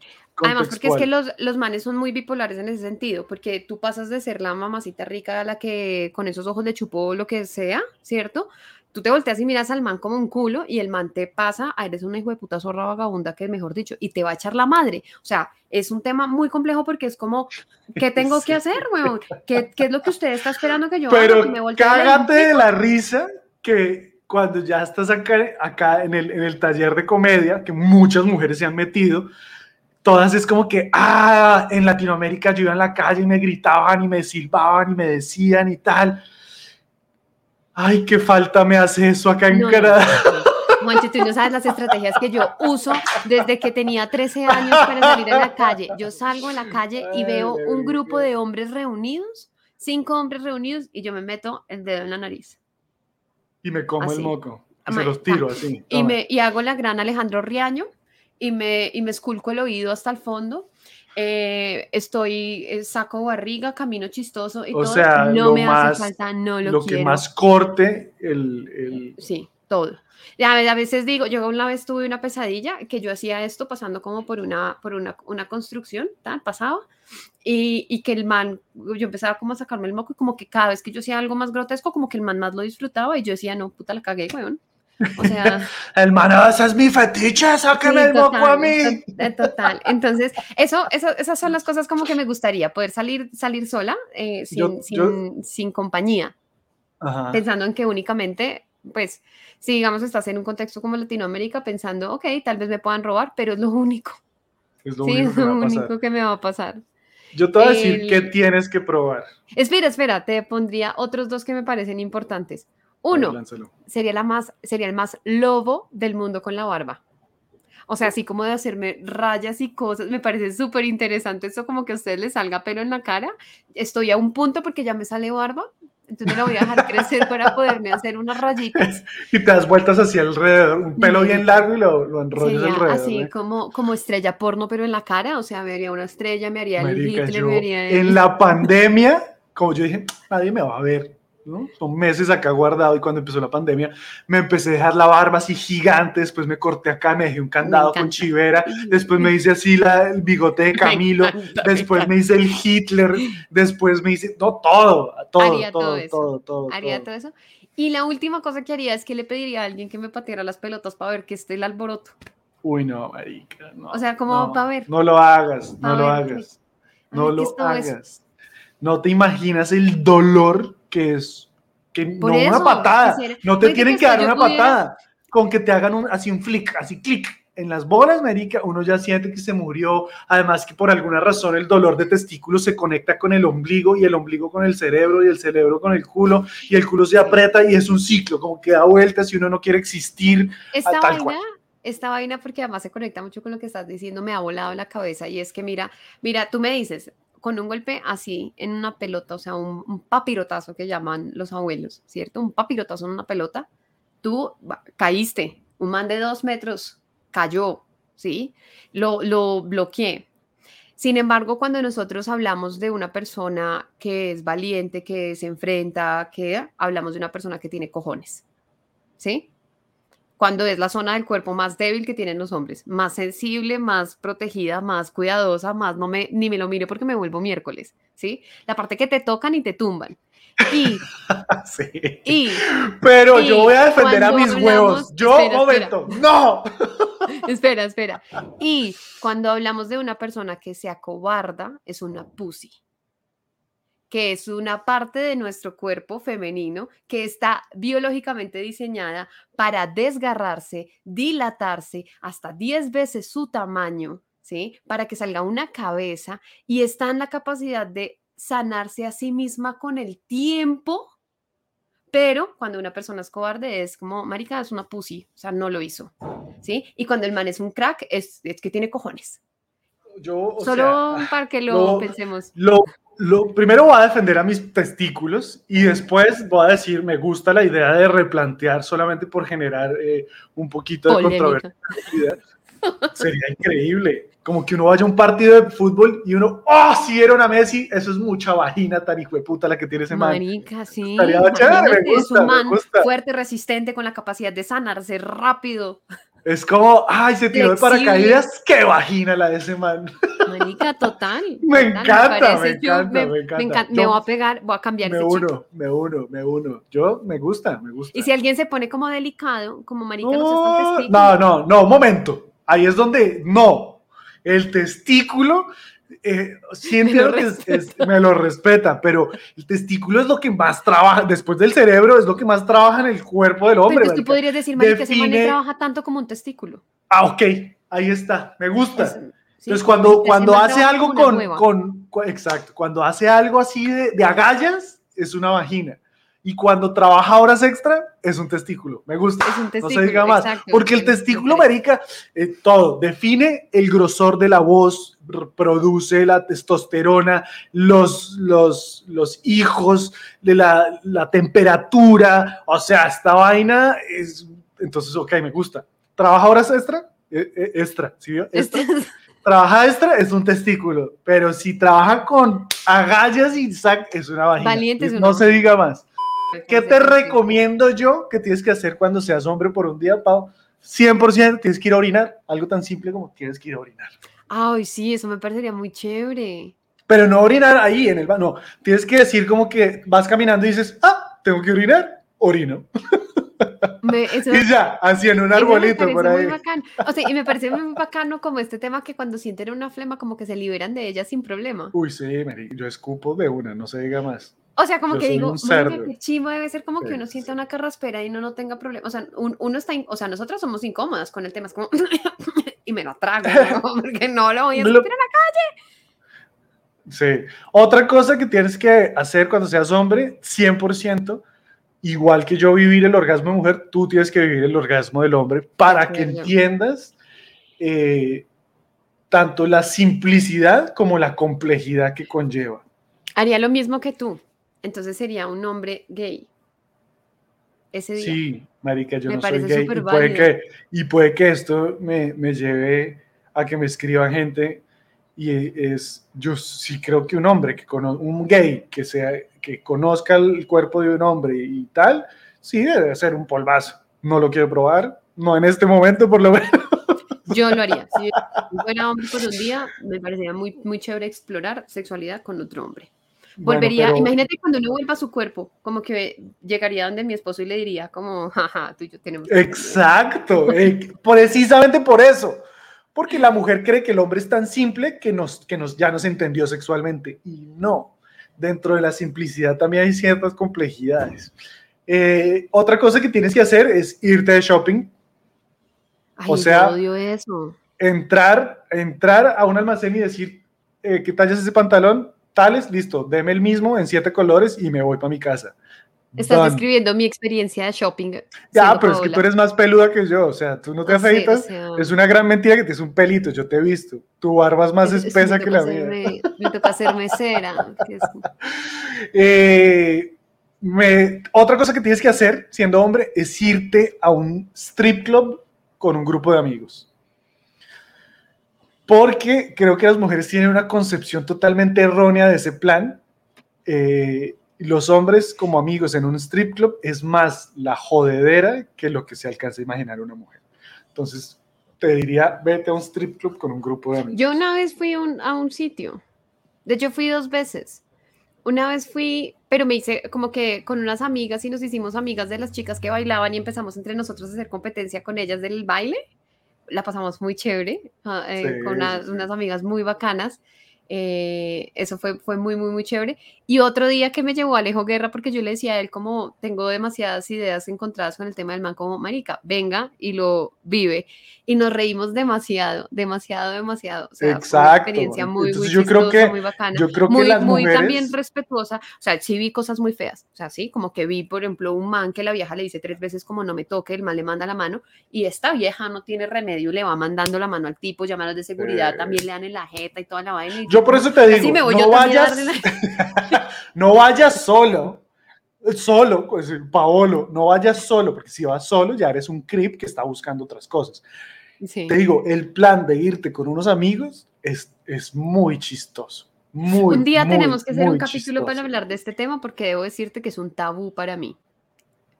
Además, porque es que los, los manes son muy bipolares en ese sentido, porque tú pasas de ser la mamacita rica a la que con esos ojos de chupó lo que sea, ¿cierto? Tú te volteas y miras al man como un culo y el man te pasa, a eres una hijo de puta zorra vagabunda, que mejor dicho, y te va a echar la madre. O sea, es un tema muy complejo porque es como, ¿qué tengo Sí. que hacer, weón? ¿Qué, qué es lo que usted está esperando que yo haga? Pero Que me voltee a ver cágate de la risa que cuando ya estás acá, acá en, el, en el taller de comedia, que muchas mujeres se han metido, todas es como que, ah, en Latinoamérica yo iba en la calle y me gritaban y me silbaban y me decían y tal. Ay, qué falta me hace eso acá en No, no, Canadá. no. Juancho, tú no sabes las estrategias que yo uso desde que tenía 13 años para salir a la calle. Yo salgo a la calle y veo un grupo de hombres reunidos, cinco hombres reunidos, y yo me meto el dedo en la nariz. Y me como Así. el moco. Y se los tiro así. Y, me, y hago la gran Alejandro Riaño y me, y me esculco el oído hasta el fondo. Eh, estoy, eh, saco barriga, camino chistoso y O todo. sea, no lo me más- hace falta, no lo, lo quiero. que más corte el, el- Sí, todo. Ya a veces digo, yo una vez tuve una pesadilla que yo hacía esto pasando como por una, por una, una construcción, tal, pasaba, y, y, que el man, yo empezaba como a sacarme el moco y como que cada vez que yo hacía algo más grotesco, como que el man más lo disfrutaba y yo decía, no, puta, la cagué, weón. O sea, el man, ah, esa es mi fetiche, sáqueme el moco a mí. Total. Entonces, eso, eso, esas son las cosas como que me gustaría, poder salir, salir sola, eh, sin, sin, sin, compañía. Pensando en que únicamente pues si digamos estás en un contexto como Latinoamérica pensando, ok, tal vez me puedan robar, pero es lo único. Es lo sí, único, es lo único que me va a pasar. Yo te voy a decir que tienes que probar. Espera, espera, te pondría otros dos que me parecen importantes. Uno, sería, la más, sería el más lobo del mundo con la barba. O sea, así como de hacerme rayas y cosas, me parece súper interesante eso como que a ustedes les salga pelo en la cara. Estoy a un punto porque ya me sale barba, entonces lo voy a dejar crecer para poderme hacer unas rayitas. y te das vueltas hacia alrededor, un pelo bien largo y lo, lo enrollas alrededor. Así ¿eh? como, como estrella porno, pero en la cara, o sea, me haría una estrella, me haría el Hitler, me haría En la pandemia, como yo dije, nadie me va a ver son meses acá guardado y cuando empezó la pandemia me empecé a dejar la barba así gigante, después me corté acá, me dejé un candado con chivera, después me hice así la, el bigote de Camilo, después me, hice el Hitler, después me hice, no, todo, todo, Haría todo, todo, eso. todo, todo, Haría todo. eso. Y la última cosa que haría es que le pediría a alguien que me pateara las pelotas para ver que esté el alboroto. Uy, no, marica, no. O sea, como para ver. No lo hagas, no lo hagas. No lo hagas. No te imaginas el dolor que es que no una patada, no te tienen que dar una patada, con que te hagan un, así un flick, así clic en las bolas, América, uno ya siente que se murió, además que por alguna razón el dolor de testículo se conecta con el ombligo y el ombligo con el cerebro y el cerebro con el culo y el culo se aprieta y es un ciclo, como que da vueltas y uno no quiere existir. Esta tal vaina, esta vaina, porque además se conecta mucho con lo que estás diciendo, me ha volado la cabeza y es que mira, mira, tú me dices, con un golpe así en una pelota, o sea, un, papirotazo que llaman los abuelos, ¿cierto? Un papirotazo en una pelota, tú caíste, un man de dos metros cayó, ¿sí? Lo, lo bloqueé. Sin embargo, cuando nosotros hablamos de una persona que es valiente, que se enfrenta, que hablamos de una persona que tiene cojones, ¿sí? Cuando es la zona del cuerpo más débil que tienen los hombres, más sensible, más protegida, más cuidadosa, más no me ni me lo mire porque me vuelvo miércoles, ¿sí? La parte que te tocan y te tumban. Y, sí. pero yo voy a defender a mis huevos. Yo, momento, no. espera, espera. Y cuando hablamos de una persona que se acobarda, es una pussy que es una parte de nuestro cuerpo femenino que está biológicamente diseñada para desgarrarse, dilatarse hasta 10 veces su tamaño, ¿sí? Para que salga una cabeza y está en la capacidad de sanarse a sí misma con el tiempo. Pero cuando una persona es cobarde es como, marica, es una pussy, o sea, no lo hizo, ¿sí? Y cuando el man es un crack, es, que tiene cojones. Yo, Solo para que lo, pensemos. Lo lo primero voy a defender a mis testículos y después voy a decir, me gusta la idea de replantear solamente por generar eh, un poquito de controversia. Sería increíble. Como que uno vaya a un partido de fútbol y uno, ¡oh, si era una Messi! Eso es mucha vagina tan hijo de puta la que tiene ese man. Marica, sí. es un man fuerte, resistente, con la capacidad de sanarse rápido. Es como, ay, se tiró de paracaídas, qué vagina la de ese man. Total. me, encanta, me, encanta, me, encanta, me, voy a pegar, voy a cambiar. Me uno, me uno, me uno. Yo, me gusta, me gusta. Y si alguien se pone como delicado, como marica, no, no, no, no, no, momento. Ahí es donde, no. El testículo eh, sí entiendo que me lo respeta, pero el testículo es lo que más trabaja, después del cerebro, es lo que más trabaja en el cuerpo del hombre. Pero tú podrías decir, Mari, que ese man trabaja tanto como un testículo. Ah, ok, ahí está, me gusta. Entonces, cuando, cuando hace algo con, con, exacto, cuando hace algo así de, de agallas, es una vagina y cuando trabaja horas extra es un testículo. Me gusta. Es un testículo, no se diga más. porque el testículo, Marica, eh, todo, define el grosor de la voz, produce la testosterona, los, los, los hijos, de la, la temperatura. O sea, esta vaina es. Entonces, ok, me gusta. ¿Trabaja horas extra? Eh, eh, extra, ¿sí? Extra. Trabaja extra es un testículo, pero si trabaja con agallas y sac es una vagina. Valiente no se diga más. ¿Qué te recomiendo yo que tienes que hacer cuando seas hombre por un día, Pau? 100% tienes que ir a orinar. Algo tan simple como tienes que ir a orinar. Ay, sí, eso me parecería muy chévere. Pero no orinar ahí en el baño. No, tienes que decir como que vas caminando y dices, ah, tengo que orinar, orino. Me- eso- Y ya, así en un me arbolito por muy ahí. bacano. O sea, y me parece muy bacano como este tema que cuando sienten una flema como que se liberan de ella sin problema. Uy, sí, yo escupo de una, no se diga más. O sea, como Yo que digo, qué chimo debe ser como que Sí, uno sienta sí. una carraspera y uno no tenga problema. O sea, un- uno está, in- o sea, nosotros somos incómodas con el tema, es como, y me lo trago, ¿no? porque no lo voy a sentir en la Sí. Otra cosa que tienes que hacer cuando seas hombre, 100%, igual que yo vivir el orgasmo de mujer, tú tienes que vivir el orgasmo del hombre para que entiendas eh, tanto la simplicidad como la complejidad que conlleva. Haría lo mismo que tú. Entonces sería un hombre gay. Ese día. Sí, marica, yo Me no soy gay y puede, que, y puede que esto me, me lleve a que me escriban gente y es, yo sí creo que un hombre, que cono- un gay que, sea, que conozca el cuerpo de un hombre y tal, sí debe ser un polvazo. No lo quiero probar, no en este momento por lo menos. Yo lo haría. Si yo fuera hombre por un día, me parecería muy, muy chévere explorar sexualidad con otro hombre. Bueno, Volvería, pero- imagínate cuando uno vuelva a su cuerpo, como que llegaría donde mi esposo y le diría como, jaja, tú y yo tenemos... Exacto, eh, precisamente por eso. Porque la mujer cree que el hombre es tan simple que, nos, que nos, ya nos entendió sexualmente. Y no, dentro de la simplicidad también hay ciertas complejidades. Eh, otra cosa que tienes que hacer es irte de shopping, Ay, o sea- odio eso. entrar, entrar a un almacén y decir, eh, ¿qué talla es ese pantalón? Tales, listo, deme el mismo en siete colores y me voy para mi casa. Estás Done. describiendo mi experiencia de shopping. Ya, pero es que tú eres más peluda que yo, o sea, tú no te o afeitas. sea, Es una gran mentira que tienes un pelito, yo te he visto. Tu barba es más es- es espesa que la mía. Me toca que es- Eh, me- otra cosa que tienes que hacer siendo hombre es irte a un strip club con un grupo de amigos. Porque creo que las mujeres tienen una concepción totalmente errónea de ese plan. Eh, los hombres como amigos en un strip club es más la jodedera que lo que se alcanza a imaginar una mujer. Entonces, te diría, vete a un strip club con un grupo de amigos. Yo una vez fui un- a un sitio. De hecho, fui dos veces. Una vez fui, pero me hice como que con unas amigas y nos hicimos amigas de las chicas que bailaban y empezamos entre nosotros a hacer competencia con ellas del baile. La pasamos muy chévere, ah, eh, Sí, con unas, sí, sí. unas amigas muy bacanas. Eh, eso fue, fue muy, muy, muy chévere. Y otro día que me llevó Alejo Guerra, porque yo le decía a él como tengo demasiadas ideas encontradas con el tema del man, como marica, venga y lo vive. Y nos reímos demasiado, demasiado, demasiado. O sea, fue una Exacto. experiencia muy, Entonces, muy yo creo chistosa, que- muy bacana. Yo creo que muy, las muy mujeres... también respetuosa. O sea, sí vi cosas muy feas. O sea, sí, como que vi, por ejemplo, un man que la vieja le dice tres veces como no me toque, el man le manda la mano y esta vieja no tiene remedio, le va mandando la mano al tipo, llama a los de seguridad, Eh. también le dan en la jeta y toda la vaina. y Yo por eso te "Así digo, no vayas, no vayas solo, solo, pues, Paolo, no vayas solo, porque si vas solo ya eres un creep que está buscando otras cosas. Sí. Te digo, el plan de irte con unos amigos es, es muy chistoso. Muy, un día muy, tenemos que hacer un capítulo para hablar de este tema porque debo decirte que es un tabú para mí.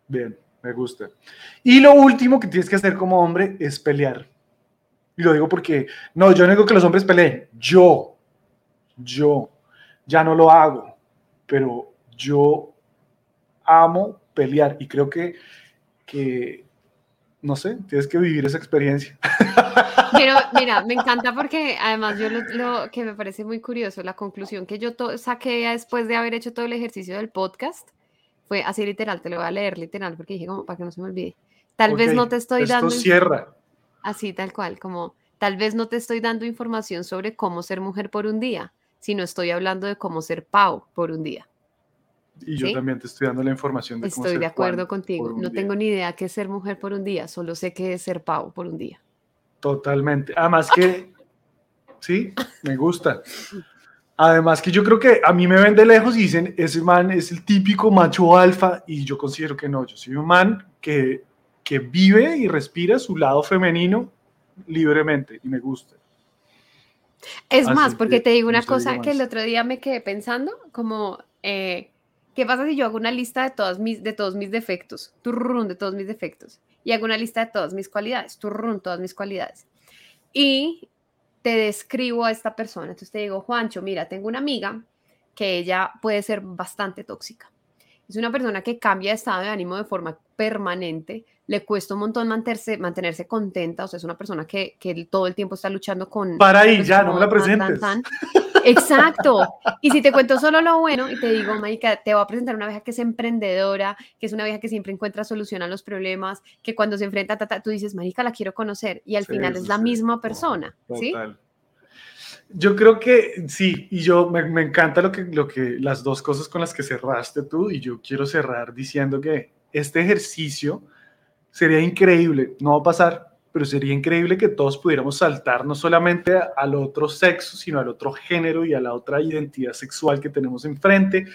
Bien, me gusta. Y lo último que tienes que hacer como hombre es pelear. Y lo digo porque, no, yo no digo que los hombres peleen, yo, yo, ya no lo hago, pero yo amo pelear y creo que, que no sé, tienes que vivir esa experiencia. Pero mira, me encanta porque además yo lo, lo que me parece muy curioso, la conclusión que yo saqué después de haber hecho todo el ejercicio del podcast fue así literal, te lo voy a leer literal porque dije como para que no se me olvide. Tal vez no te estoy esto dando cierra. así tal cual, como tal vez no te estoy dando información sobre cómo ser mujer por un día, sino estoy hablando de cómo ser pavo por un día. Y yo ¿Sí? también te estoy dando la información de cómo Estoy ser de acuerdo contigo. No día. tengo ni idea qué es ser mujer por un día, solo sé qué es ser pavo por un día. Totalmente. Además que, sí, me gusta. Además que yo creo que a mí me ven de lejos y dicen, ese man es el típico macho alfa y yo considero que no, yo soy un man que, que vive y respira su lado femenino libremente y me gusta. Es Así más, porque que te digo una cosa que el otro día me quedé pensando, como eh, ¿Qué pasa si yo hago una lista de, todas mis, de todos mis defectos? Turrún, de todos mis defectos. Y hago una lista de todas mis cualidades. Turrún, todas mis cualidades. Y te describo a esta persona. Entonces te digo, Juancho, mira, tengo una amiga que ella puede ser bastante tóxica. Es una persona que cambia de estado de ánimo de forma permanente, le cuesta un montón mantenerse, mantenerse contenta, o sea, es una persona que, que todo el tiempo está luchando con... Para ahí, ya, no me la tan, tan, presentes. tan. Exacto. Y si te cuento solo lo bueno y te digo, Maika, te voy a presentar una vieja que es emprendedora, que es una vieja que siempre encuentra solución a los problemas, que cuando se enfrenta, ta, ta, tú dices, Marica, la quiero conocer, y al Sí, final sí, es la sí. misma persona, ¿sí? Total. Yo creo que sí, y yo me, me encanta lo que, lo que las dos cosas con las que cerraste tú, y yo quiero cerrar diciendo que este ejercicio sería increíble, no va a pasar, pero sería increíble que todos pudiéramos saltar no solamente al otro sexo, sino al otro género y a la otra identidad sexual que tenemos enfrente,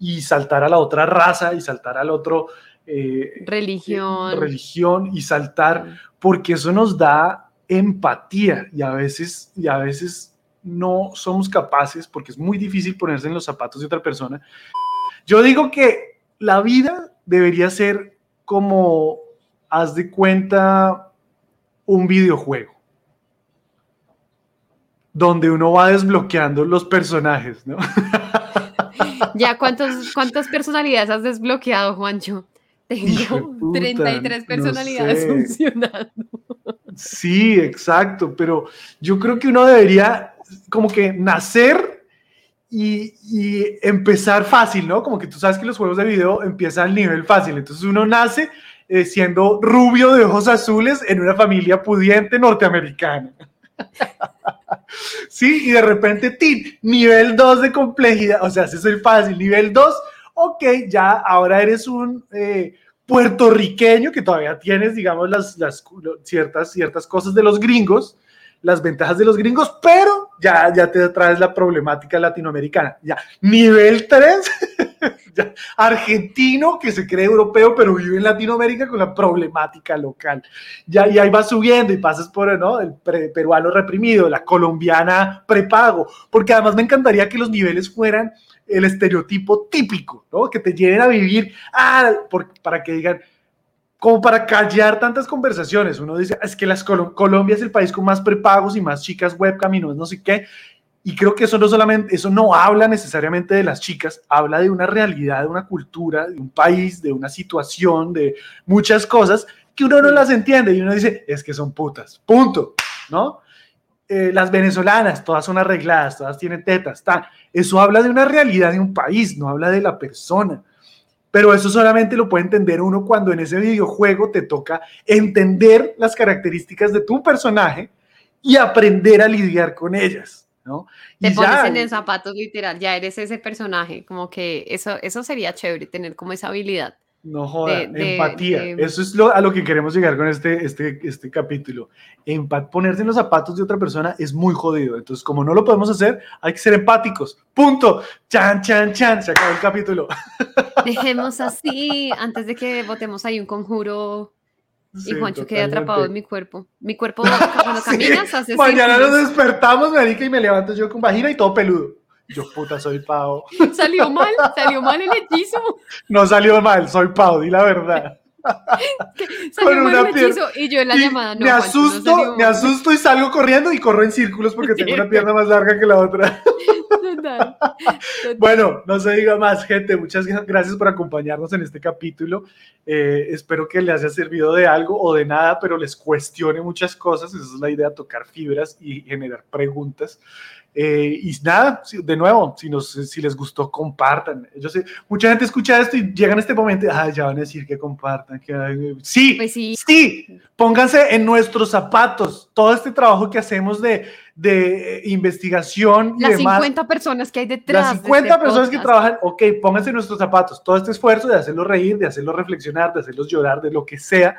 y saltar a la otra raza y saltar al otro eh, Religión. religión y saltar porque eso nos da empatía y a veces, y a veces no somos capaces, porque es muy difícil ponerse en los zapatos de otra persona. Yo digo que la vida debería ser como, haz de cuenta, un videojuego, donde uno va desbloqueando los personajes, ¿no? Ya, ¿cuántos, ¿cuántas personalidades has desbloqueado, Juancho? Tengo puta, 33 no personalidades sé. funcionando. Sí, exacto, pero yo creo que uno debería como que nacer y, y empezar fácil, ¿no? Como que tú sabes que los juegos de video empiezan al nivel fácil, entonces uno nace eh, siendo rubio de ojos azules en una familia pudiente norteamericana. sí, y de repente, ¡tin! nivel 2 de complejidad, o sea, es el fácil, nivel 2, ok, ya ahora eres un... eh, puertorriqueño que todavía tienes, digamos, las, las ciertas, ciertas cosas de los gringos, las ventajas de los gringos, pero ya, ya te traes la problemática latinoamericana. Ya, nivel 3, ya, argentino que se cree europeo, pero vive en Latinoamérica con la problemática local. Ya, y ahí vas subiendo y pasas por ¿no? el peruano reprimido, la colombiana prepago, porque además me encantaría que los niveles fueran el estereotipo típico, ¿no? Que te lleven a vivir, ah, por- para que digan, como para callar tantas conversaciones. Uno dice, es que las Colo- Colombia es el país con más prepagos y más chicas webcam y no, no sé qué. Y creo que eso no solamente, eso no habla necesariamente de las chicas, habla de una realidad, de una cultura, de un país, de una situación, de muchas cosas que uno no las entiende y uno dice, es que son putas, punto, ¿no? Eh, las venezolanas, todas son arregladas, todas tienen tetas, tal. Eso habla de una realidad de un país, no habla de la persona. Pero eso solamente lo puede entender uno cuando en ese videojuego te toca entender las características de tu personaje y aprender a lidiar con ellas, ¿no? Te Y pones ya, en el zapatos literal, ya eres ese personaje, como que eso, eso sería chévere, tener como esa habilidad. No joda, de- de- empatía. de- Eso es lo, a lo que queremos llegar con este, este, este capítulo. Empa- ponerse en los zapatos de otra persona es muy jodido. Entonces, como no lo podemos hacer, hay que ser empáticos. Punto. Chan, chan, chan. Se acabó el capítulo. Dejemos así, antes de que votemos ahí un conjuro y Juancho quede atrapado en mi cuerpo. Mi cuerpo, cuando Sí, caminas, hace Mañana nos círculos. despertamos, marica, y me levanto yo con vagina y todo peludo. Yo, puta, soy Pau. Salió mal, salió mal el hechizo. No salió mal, soy Pau, di la verdad. Salió Con mal una el pierna- hechizo. Y yo en la Y llamada, no, me no asusto, me asusto y salgo corriendo y corro en círculos porque tengo una pierna más larga que la otra. Total, total. Bueno, no se diga más, gente. Muchas gra- gracias por acompañarnos en este capítulo. Eh, espero que les haya servido de algo o de nada, pero les cuestione muchas cosas. Esa es la idea, tocar fibras y generar preguntas. Eh, y nada, de nuevo, si, nos, si les gustó, compartan. Yo sé, mucha gente escucha esto y llegan a este momento, ah, ya van a decir que compartan. Que, sí, Pues sí. sí, pónganse en nuestros zapatos. Todo este trabajo que hacemos de, de eh, investigación y Las demás. 50 personas que hay detrás. Las de 50 este personas que trabajan, ok, pónganse en nuestros zapatos. Todo este esfuerzo de hacerlos reír, de hacerlos reflexionar, de hacerlos llorar, de lo que sea,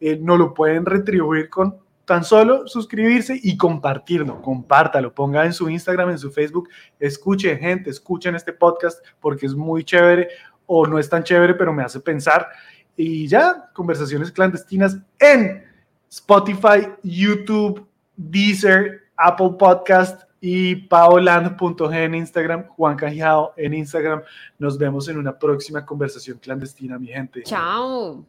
eh, no lo pueden retribuir con tan solo suscribirse y compartirlo. Compártalo, ponga en su Instagram, en su Facebook. Escuchen, gente, escuchen este podcast porque es muy chévere o no es tan chévere, pero me hace pensar. Y ya, conversaciones clandestinas en Spotify, YouTube, Deezer, Apple Podcast, y paoland.g en Instagram, Juan Cajao en Instagram. Nos vemos en una próxima conversación clandestina, mi gente. Chao.